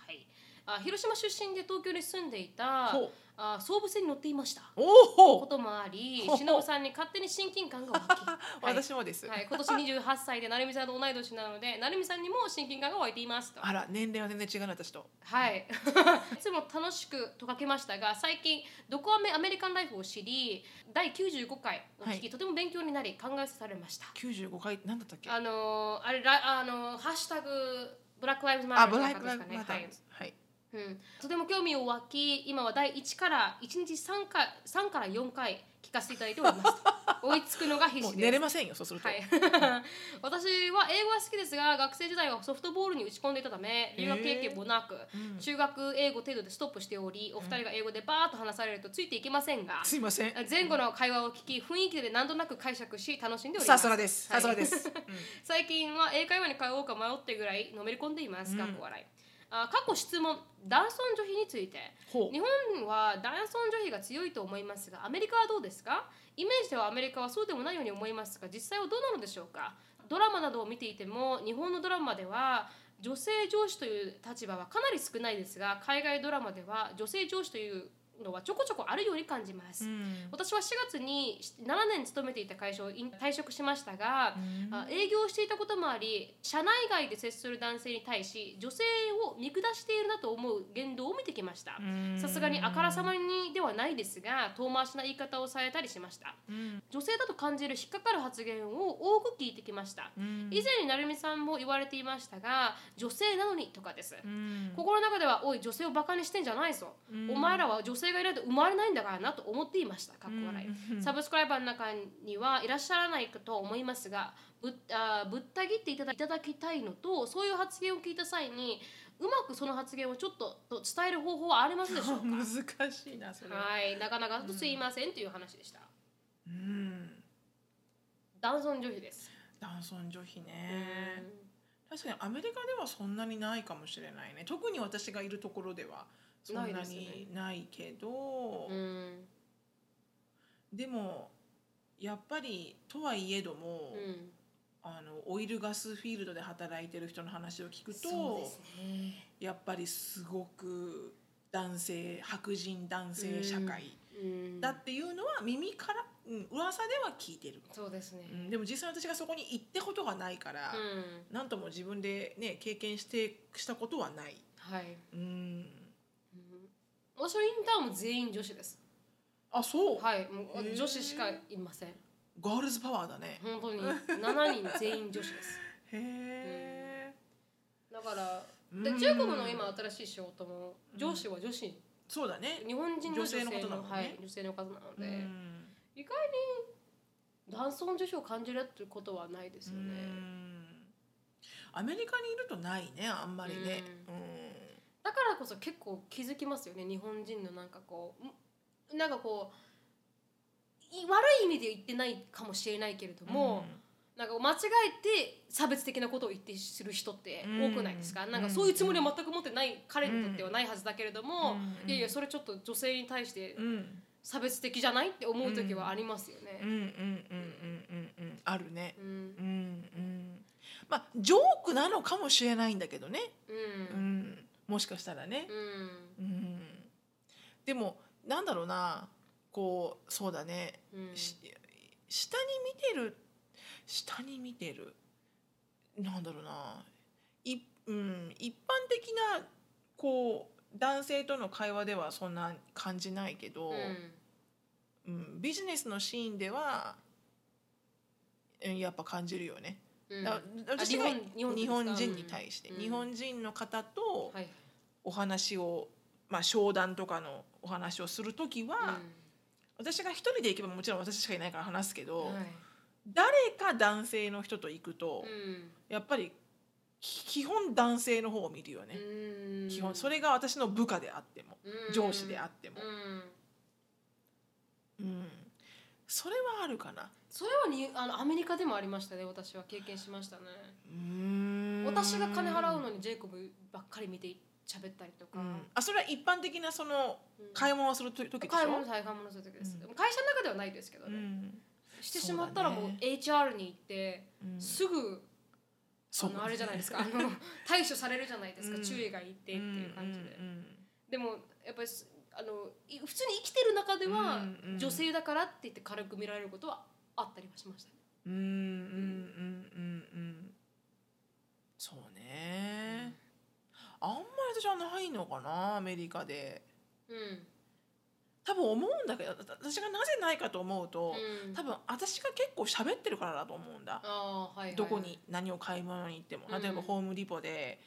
あ広島出身で東京に住んでいたあ総武線に乗っていました。おおこともありほう。しのぶさんに勝手に親近感が湧き、は い私もです、はい、今年28歳で成美さんと同い年なので成美さんにも親近感が湧いていますと。あら年齢は全然違うな私と。はい。いつも楽しくとかけましたが最近「どこアメアメリカンライフ」を知り第95回を聞き、はい。とても勉強になり考えされました。95回？なんだったっけ？あのーあれらあのーハッシュタグブラック・ライブズ・マターですかね。はい。はいうん、とても興味を湧き今は第1から1日3回3から4回聞かせていただいております 追いつくのが必死です。寝れませんよそうすると、はい、私は英語は好きですが学生時代はソフトボールに打ち込んでいたため留学経験もなく、うん。中学英語程度でストップしておりお二人が英語でバーッと話されるとついていけませんが、すいません。前後の会話を聞き雰囲気で何となく解釈し楽しんでおりさます。すがです。はい。さすがです、うん。最近は英会話に通おうか迷ってぐらいのめり込んでいます。うん。かっこ笑い。あ過去質問。男尊女卑について。日本は男尊女卑が強いと思いますがアメリカはどうですか？イメージではアメリカはそうでもないように思いますが実際はどうなのでしょうか？ドラマなどを見ていても日本のドラマでは女性上司という立場はかなり少ないですが海外ドラマでは女性上司というのはちょこちょこあるように感じます、うん。私は4月に7年勤めていた会社を引退職しましたが、うん。あ営業をしていたこともあり社内外で接する男性に対し女性を見下しているなと思う言動を見てきました。うん。さすがにあからさまにではないですが遠回しな言い方をされたりしました。うん。女性だと感じる引っかかる発言を多く聞いてきました。うん。以前に成美さんも言われていましたが女性なのにとかです。うん。心の中では「おい女性をバカにしてんじゃないぞ、うん。お前らは女性がいないと生まれないんだからな」と思っていましたかっこ笑い、うんサブスクライバーの中にはいらっしゃらないかと思いますがぶあぶった切っていただいただきたいのとそういう発言を聞いた際にうまくその発言をちょっとと伝える方法はありますでしょうか？難しいなそれは。いなかなかとすいませんという話でした。うん。男尊女卑です、男尊女卑うねん。確かにアメリカではそんなにないかもしれないね。特に私がいるところではそんなにないけどうん。でもやっぱりとはいえども、うん。あのオイルガスフィールドで働いてる人の話を聞くと、ね。やっぱりすごく男性白人男性社会うん。だっていうのは耳から、うん、噂では聞いてる、そうですね。うん、でも実際私がそこに行ったことがないから、うん。なんとも自分でね経験してしたことはない。はい。うん、私のインターンも全員女子です。あそう、はいもう女子しかいません。ガールズパワーだね。本当に。7人全員女子です。へえ、だからうん。で中国の今新しい仕事も上司は女子。そうだね。日本人の女性の女性のね。はい、女性の方なのうで、ん。意外に男尊女子を感じるってことはないですよね。うん。アメリカにいるとないねあんまりね。だからこそ結構気づきますよね日本人のなんかこうんなんかこうい悪い意味で言ってないかもしれないけれどうんも、なんか間違えて差別的なことを言ってする人って多くないですか、うんなんかそういうつもりは全く持ってない彼にとってはないはずだけれども、うんいやいやそれちょっと女性に対してうん差別的じゃないって思う時はありますよね。うんうんうんうんうんうんあるね。うんうんうん。まあジョークなのかもしれないんだけどね。ううんん。もしかしたらね。うん。うん。でもなんだろうな。こうそうだね。うん。し下に見てる下に見てる。なんだろうな。い、うん、一般的なこう男性との会話ではそんな感じないけど、うん。ビジネスのシーンではうんやっぱ感じるよね。うん。だ私が日本人に対して、うん。日本人の方とはいお話を、まあ、商談とかのお話をする時は、私が一人で行けばもちろん私しかいないから話すけど、はい。誰か男性の人と行くと、うん。やっぱりき基本男性の方を見るよね、うん。基本それが私の部下であっても、うん。上司であっても。う、ん。うん。それはあるかな。それはにあのアメリカでもありましたね私は経験しましたね。私が金払うのにジェイコブばっかり見て喋ったりとか、うん。あそれは一般的なそのうん。買い物をすると時でしょ？買い物買い物する時です、うん。会社の中ではないですけどね、うん。してしまったらもう HR に行って、うん。すぐあのあれじゃないですか。あの対処されるじゃないですか、うん。注意がいってっていう感じで、でもやっぱりすあのい普通に生きてる中では、女性だからって言って軽く見られることはあったりはしましたね。うんうんうんうんうんうん。そうねあんまり私はないのかなアメリカで。うん。多分思うんだけど私がなぜないかと思うと、うん。多分私が結構喋ってるからだと思うんだ、はいはいはい。どこに何を買い物に行っても。うん。例えばホームディポで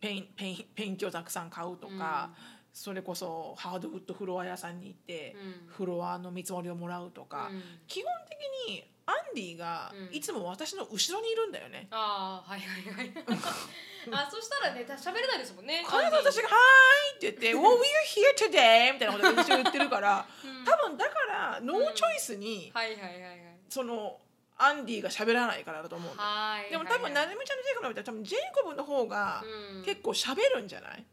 ペンペンペンキをたくさん買うとか、それこそハードウッドフロア屋さんに行って、うん。フロアの見積もりをもらうとか、うん。基本的にアンディがうん。いつも私の後ろにいるんだよね。ああはいはいはい。あそしたらねた喋れないですもんね。必ず私が「はーい」って言って 「Well, we're here today」みたいなことを一応言ってるからうん。多分だからノーチョイスにはいはいはいはい。そのアンディが喋らないからだと思うでも多分なるみちゃんのジェイコブの多分ジェイコブの方がうん。結構喋るんじゃない？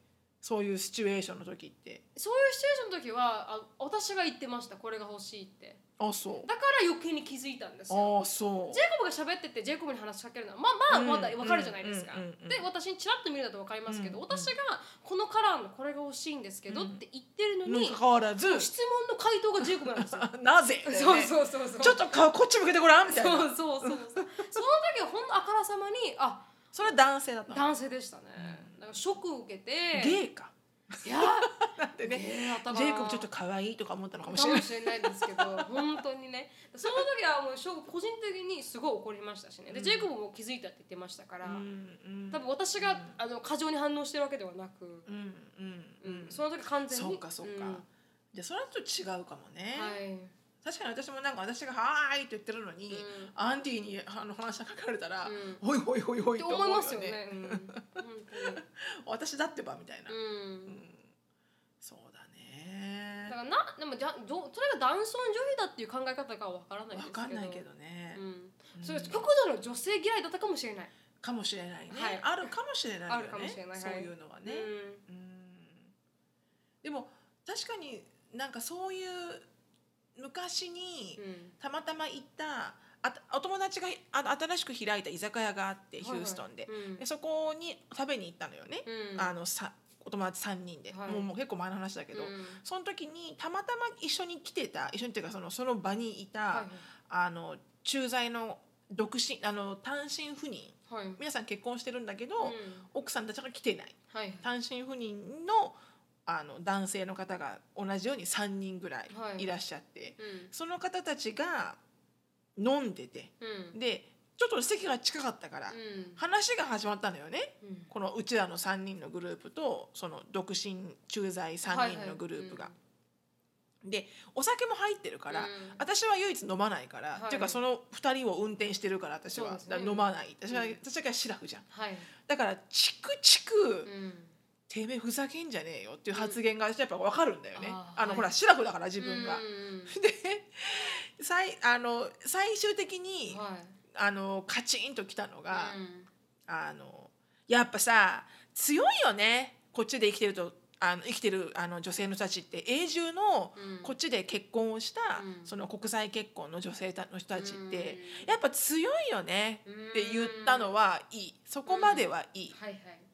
そういうシチュエーションの時って。そういうシチュエーションの時はあ私が言ってました。これが欲しいってあそう。だから余計に気づいたんですよ。あそう。ジェイコブが喋っててジェイコブに話しかけるのはまあまあうん。まだ分かるじゃないですか、うんうんうん。うんで私にチラッと見るだと分かりますけど、私がこのカラーのこれが欲しいんですけどうん。って言ってるのに、かかわらず。質問の回答がジェイコブなんですよ。なぜ？だよそうねそうそうそう。ちょっと顔こっち向けてごらん？みたいな。そうそうそうそう。その時はほんとあからさまにあそれは男性だったの？男性でしたね、だからショックを受けてゲイかいやだってね。ジェイコブちょっと可愛いとか思ったのかもしかれないですけど 本当にね。その時はもう個人的にすごい怒りましたしね。で、うん。ジェイコブも気づいたって言ってましたから、うんうん。多分私が、あの過剰に反応してるわけではなく、うんうんううんんその時完全に。そうかそうか、ん。じゃあそれはちょっと違うかもね、はい、確かに私もなんか私が「はーい」って言ってるのに、うん。アンディにあの話しかけられたらうん「おいおいおいおい」って思いますよね。ね。うん、本 私だってばみたいな。うん。うん。そうだね。だからなでもじゃどそれが男尊女卑だっていう考え方かはわからないですけど。わかんないけどね、うん。うん。それ極度の女性嫌いだったかもしれない。かもしれないね、はい。あるかもしれないよね。あるかもしれない。そうはいいうのはね、うん。うん。でも確かになんかそういう昔にうん。たまたま行ったあたお友達があ新しく開いた居酒屋があってヒューストンで,、はいはいうん。でそこに食べに行ったのよね、うん。あのさお友達3人で、はい。もうもう結構前の話だけど、うん。その時にたまたま一緒に来てた一緒にっていうかそのその場にいた、はいあの駐在の独身あの単身赴任。はい。はい皆さん結婚してるんだけど、うん。奥さんたちが来てないはい。単身赴任のあの男性の方が同じように3人ぐらいはいい。らっしゃって、うん。その方たちが飲んでてうん。でちょっと席が近かったから、うん。話が始まったのよね。うん。このうちらの3人のグループとその独身駐在3人のグループが。でお酒も入ってるから、うん。私は唯一飲まないから、はい。っていうかその2人を運転してるから私は、ね。飲まない。私は、うん。私だけはシラフじゃん。はい。だからチクチク、うんてめえふざけんじゃねえよっていう発言がやっぱ分かるんだよね、あの、あーはい。ほらシラフだから自分が。うん で最あの最終的に、はい。あのカチンときたのが、うん。あのやっぱさ強いよね。こっちで生きてるとあの生きてるあの女性の人たちって。永住のうん。こっちで結婚をした、うん。その国際結婚の女性たの人たちって、うん。やっぱ強いよね。って言ったのはいい。そこまではいい、はいはい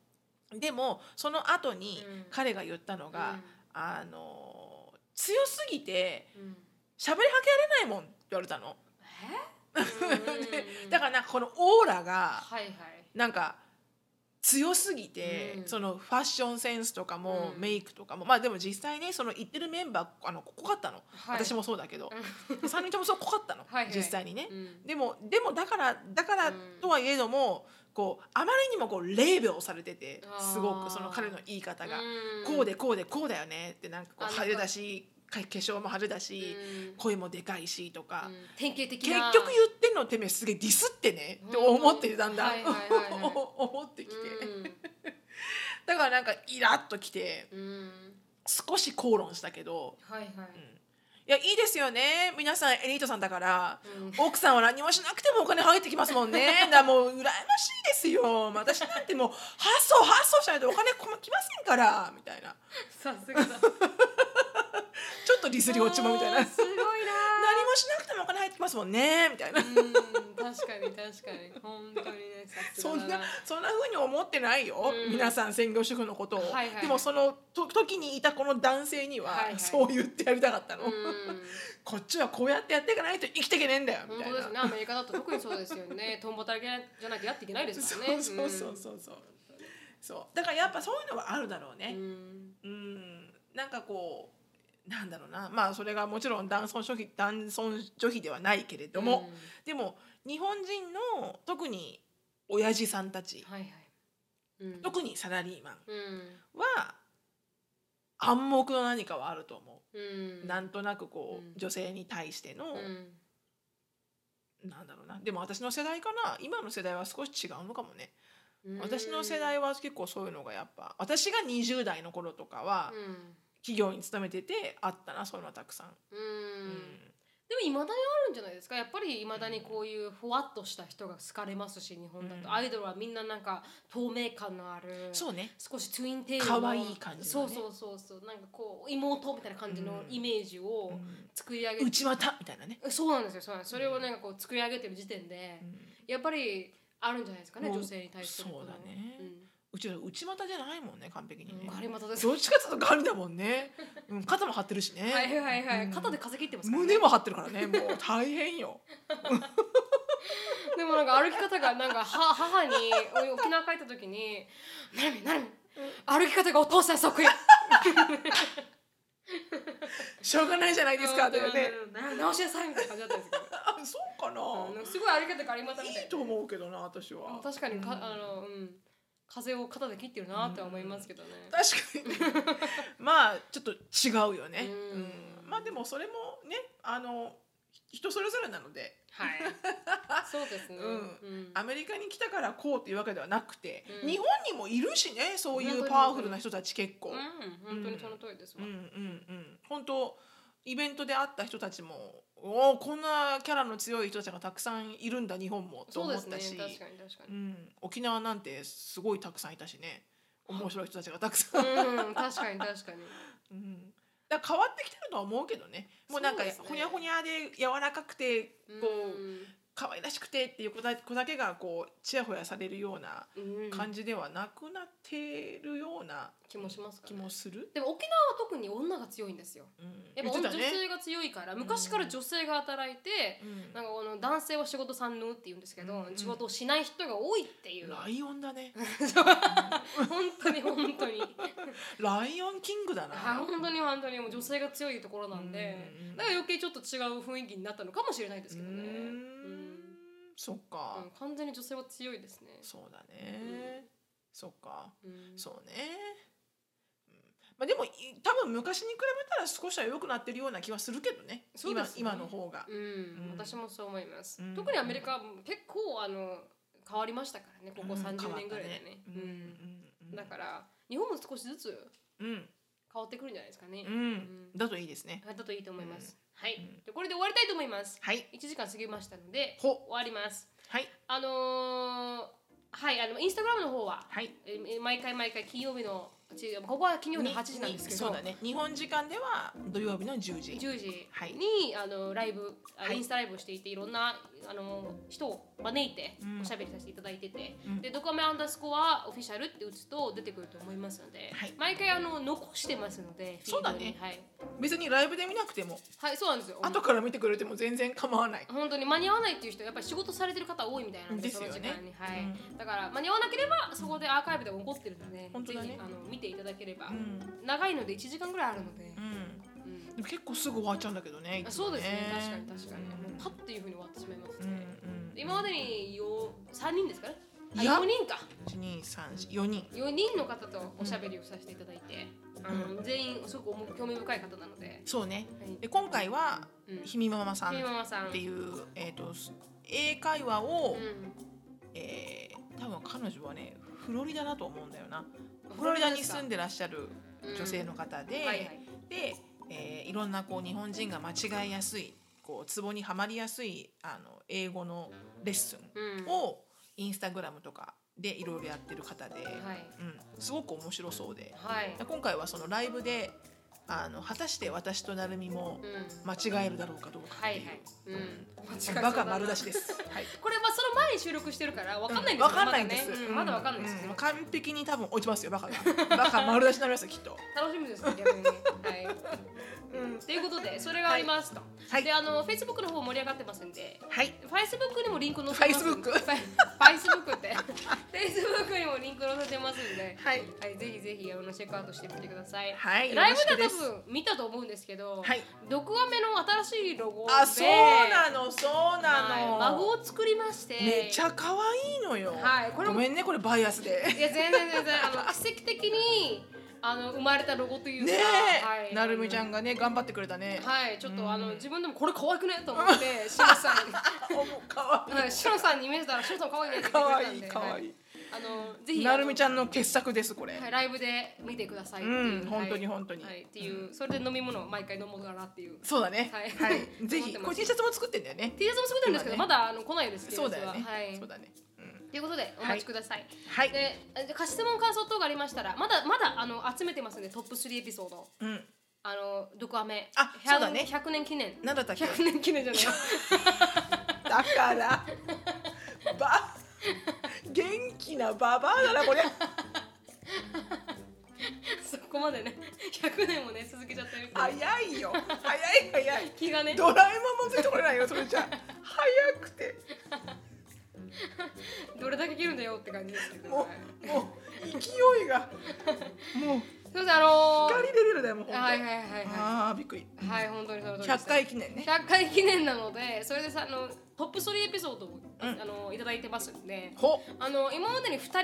でもその後にうん。彼が言ったのが、うん。あの強すぎてうん。喋りかけられないもんって言われたの。え？だからなんかこのオーラがなんか強すぎて、うん。そのファッションセンスとかも、うん。メイクとかもまあでも実際ねその言ってるメンバーあの濃かったの、はい。私もそうだけど、うん。3人ともそう濃かったの。実際にね、うん。でもでもだからだからうん。とはいえどもこうあまりにもこうレーベルされててすごくその彼の言い方が、うん。こうでこうでこうだよね。ってなんかこうあ派手だしか化粧も派手だし、うん。声もでかいしとか、うん。典型的結な局言ってんのてめえすげえディスってねって思ってだんだ。ん、思ってきて、うん。だからなんかイラッときてうん。少し口論したけどはいはいいやいいですよね。皆さんエリートさんだから、うん。奥さんは何もしなくてもお金入ってきますもんね。だもう羨ましいですよ。私なんてもう発送発送しないとお金こ来ませんから。みたいな。さすがだ。ちょっとディスり落ちもみたいなしなくてもお金入ってきますもんねみたいな。うん確かに確かに。本当にねそんなそんな風に思ってないよ、うん。皆さん専業主婦のことを、はいはい。でもそのと時にいたこの男性には、はいはい。そう言ってやりたかったの、うん。こっちはこうやってやっていかないと生きていけねえんだよみたいな。本当ですね。アメリカだと特にそうですよね。共働きじゃなきゃやっていけないですからね。そうそうそうそう。そう。そうだからやっぱそういうのはあるだろううねん。うん。なんかこうなんだろうな。まあそれがもちろん男尊女卑男尊女卑ではないけれども、でも日本人の特に親父さんたち、はいはい。うん。特にサラリーマンうん。は暗黙の何かはあると思う、うん。なんとなくこう、うん。女性に対しての、うん。なんだろうな。でも私の世代かな。今の世代は少し違うのかもね、うん。私の世代は結構そういうのがやっぱ私が20代の頃とかは、うん企業に勤めててあったなそういうのはたくさん、うん。うん。でもいまだにあるんじゃないですか？やっぱりいまだにこういうふわっとした人が好かれますし日本だと、うん。アイドルはみんななんか透明感のあるそうね。少しツインテールの可愛い感じのね。そうそうそうそう。なんかこう妹みたいな感じのうん。イメージを作り上げて、内股みたいなね、そうなんですよそうなんです。それをなんかこう作り上げてる時点で、やっぱりあるんじゃないですかね女性に対しての。そうだね。うんうちら内股じゃないもんね完璧にね、うんガリ股です。どっちかっていうとガリだもんね、うん、肩も張ってるしね。はいはいはい、うん。肩で風切ってますから、ね、胸も張ってるからね。もう大変よ。でもなんか歩き方がなんかは母に沖縄帰った時に「なるみなるみ。歩き方がお父さんそっくり」しょうがないじゃないですかだよね。な直しなさいみたいな感じだったんですけど あそうかな、うんすごい歩き方がありまたみたいいいと思うけどな私は。な確かにか、うん。あのうん風を肩で切ってるなって思いますけどね、確かに。まあちょっと違うよね、うん。うん。まあでもそれもねあの人それぞれなので。はい。そうですね、うん。うん。アメリカに来たからこうっていうわけではなくて、うん。日本にもいるしねそういうパワフルな人たち結構、うん、本当にその通りですわ、うん。うん。うん。本当イベントで会った人たちもおおこんなキャラの強い人たちがたくさんいるんだ日本もと思ったし、確かに確かに。うん、沖縄なんてすごいたくさんいたしね面白い人たちがたくさん、うん確かに確かに。うん、だ変わってきてるとは思うけどね。もうなんかほにゃほにゃで柔らかくてこう、うん可愛らしくてっていう子だ子だけがこうちやほやされるようなうん。感じではなくなってるような気もしますかね。もする？でも沖縄は特に女が強いんですよ。うん。やっぱね。性が強いから昔から女性が働いて、うん。なんかこの男性は仕事三能って言うんですけど、うん仕事をしない人が多いっていう、ライオンだね。本当に本当に。ライオンキングだな。はい本当に本当に。もう女性が強いところなんで、だから余計ちょっと違う雰囲気になったのかもしれないですけどね、そっか、うん完全に女性は強いですね。そうだね、そっか、うん。そうね、うん。まあでもい多分昔に比べたら少しは良くなってるような気はするけどね。ね。今今の方が、うん。うん。私もそう思います、うん。特にアメリカは結構あの変わりましたからね。ここうん。30年ぐらいでね,、ね。うん。うん。だから日本も少しずつうん変わってくるんじゃないですかね、うん、うん。だといいですね。だといいと思います、はい、うん。でこれで終わりたいと思います。はい。1時間過ぎましたのでほ。終わります。はい。あのーはいあのインスタグラムの方ははい。えー毎回毎回金曜日のちここは金曜日の8時なんですけど。そうだね。日本時間では土曜日の10時。10時に、はい。あのライブ、あはい。インスタライブをしていていろんなあの人を招いてうん。おしゃべりさせていただいてて、うん。でドコメアンダースコアオフィシャルって打つと出てくると思いますので、はい。毎回あの残してますのでそうだね。はい、別にライブで見なくても。はい、そうなんですよ。後から見てくれても全然構わない。本当に間に合わないっていう人はやっぱり仕事されてる方多いみたいなんでですよね。その時間に、はい。うだから間に合わなければそこでアーカイブでも残ってるので、本当だね。あの見ていただければ、うん。長いので1時間ぐらいあるので、うん。結構すぐ終わっちゃうんだけどねそうですね。確かに確かに、うん。もうパッていうふうに終わってしまいますうんね、今までによ3人ですかねあいや。4人か。一二三四四人。4人の方とおしゃべりをさせていただいて、あの全員すごく興味深い方なので、そうね。はい。で今回はうん。ひみママさんっていうえっと英会話をうん。えー多分彼女はねフロリダだと思うんだよなフロリダに住んでらっしゃる女性の方で、はいはい。で、えーいろんなこう日本人が間違いやすいこうツボにはまりやすいあの英語のレッスンうん。をインスタグラムとかでいろいろやってる方で、はい。うん、すごく面白そうで。はい。今回はそのライブであの果たして私と成美もうん。間違えるだろうかどうかっていう、はいはい。うん。バカ丸出しです。はい。これはその前に収録してるからわかんないんですよ、わかんないんです。まだね。かんないです完璧に多分落ちますよバカ。が。バカ丸出しになりますよきっと。楽しみですね逆にはいうん。ということでそれがありますと、はい。であの Facebook の方盛り上がってますんではい。Facebook にもリンク載せてます Facebook？ファイ Facebook って。Facebook にもリンク載せてますんで、はい。はい、ぜひぜひあのチェックアウトしてみてください、はい。ライブでは多分見たと思うんですけど、はい毒アメの新しいロゴであそうなのそうなの。はい、孫を作りましてめっちゃ可愛いのよ。はいこれもごめんねこれバイアスで。いや全然全然あの 奇跡的にあの生まれたロゴというか、ねはい、え、なるみちゃんがね頑張ってくれたね。はいちょっと、うんあの自分でもこれ可愛くねと思ってシロさんに おもう可愛い。はい、シロさんに見せたらシロさん可愛いねって言可ってくれたんで愛い可愛。はいあのぜひなるみちゃんんの傑作ですこれ。はい、ライブで見てくださいっていう、うん本当にはい本当に。はい、っていうそれで飲み物を毎回飲もうかなっていう。そうだね。はい。はい。ぜひこれ T シャツも作ってんだよね。T シャツも作ってるんですけど、今ね。まだあの来ないですそうだよね。は。い。そうだね。うん。ということでお待ちください、はい。でえか質問感想等がありましたらまだまだあの集めてますんでトップ3エピソード。うん。あのドクアメ。あそうだね。100年記念。なんだったっけ？100年記念じゃない。だから。ば元気なババアだなこれ。そこまでね100年もね続けちゃってる早いよ。早い早い。気がね。ドラえもんもついてこれないよそれじゃ早くて。どれだけ切るんだよって感じですけど、もはい、うもう勢いが。もうすいませんあのー、光レベルだよもうはいはいはいはああびっくり。いはい本当にその通りです。100回記念ね。100回記念なのでそれでさあのトップ3エピソードを、うん。あのいただいてますんで。ほ。あの今までに2人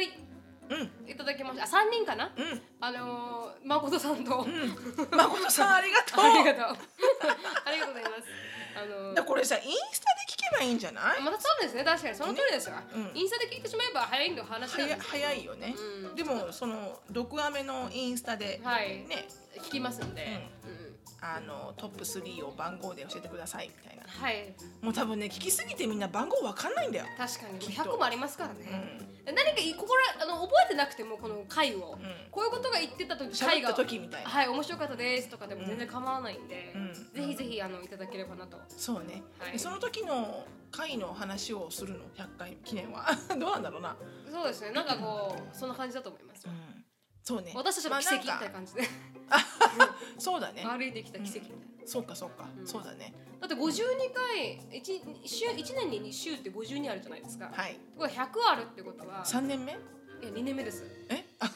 うん。いただきました。あ3人かな、うん。あのー、誠さんと、うん。誠さんありがとう。ありがとう。ありがとうございます。あのーだからこれさインスタで聞けばいいんじゃない？またそうですね。確かにその通りですよ、うん。インスタで聞いてしまえば早いんで話なん早です早いよね、うん。でもその毒アメのインスタではい。ね。聞きますんで、ううんあのトップ3を番号で教えてくださいみたいな。はい。もう多分ね聞きすぎてみんな番号わかんないんだよ、確かに。きっと。100もありますからうね、ん、何かいここらあの覚えてなくてもこの回を、ん。こういうことが言ってた時回が時みたいな、はい面白かったですとかでも全然構わないんで、うん。ぜひぜひあのいただければなと。そうね、はい。でその時の回の話をするの100回記念は。どうなんだろうな、そうですね。なんかこうそんな感じだと思います、そうね。私たちの奇跡みたいなまあ感じで、そうだね。歩いてきた奇跡みたいな、そうかそうか、うん。そうだね。だって52回 1, 週1年に2週って52あるじゃないですか、はい。これ100あるってことは。3年目？いや2年目です。え？あ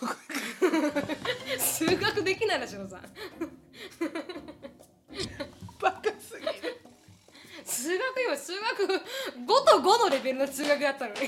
数学できないなしのさ。ん バカすぎる。数学今数学5と5のレベルの数学だったのに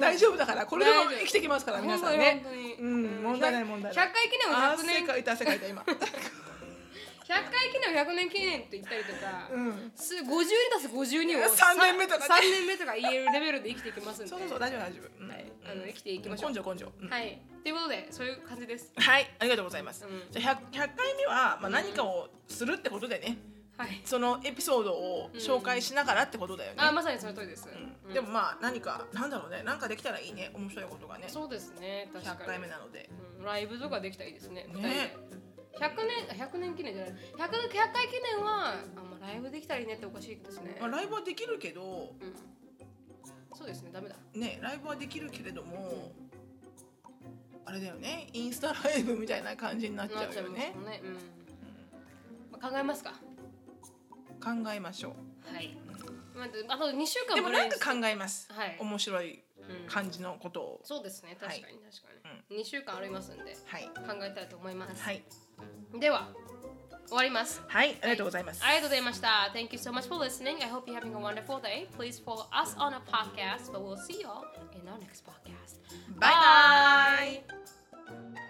大丈夫だからこれでも生きてきますからー皆さんね。うん問題ない問題ない。100回 記念を100汗年100かいた汗かいた今回記念を100年記念って言ったりとか、うん。す52足す52を三年目とかね。3年目とか言えるレベルで生きていきますんで。そうそう大丈夫大丈夫、うん。はいあの生きていきましょう。根性根性、うん。はい。ということでそういう感じです。はいありがとうございます、うん。じゃあ 100, 100回目は、まあ、何かをするってことでね、はいそのエピソードを紹介しながらってことだよね、あまさにその通りです、うん。でもまあ何かなんだろうね。なんかできたらいいね。面白いことがね。そうですね。確かに。100回目なので。うん。ライブとかできたらいいですね。ね。二人で。100年100年記念じゃない。100, 100回記念はあ、まあ、ライブできたらいいねっておかしいですね、まあ、ライブはできるけどうん、そうですね。ダメだ。ねライブはできるけれどもあれだよね。インスタライブみたいな感じになっちゃうよね。ね、うん。まあ、考えますか考えましょはい、まあ、あと2週間うでもなんか考えます、はい面白いうん感じのことをそうですね確かに確かに、2週間ありますんではい考えたいと思います、はいでは終わりますはいありがとうございます、ありがとうございました。Thank you so much for listening. I hope you're having a wonderful day. Please follow us on our podcast, but we'll see you all in our next podcast. バイバイ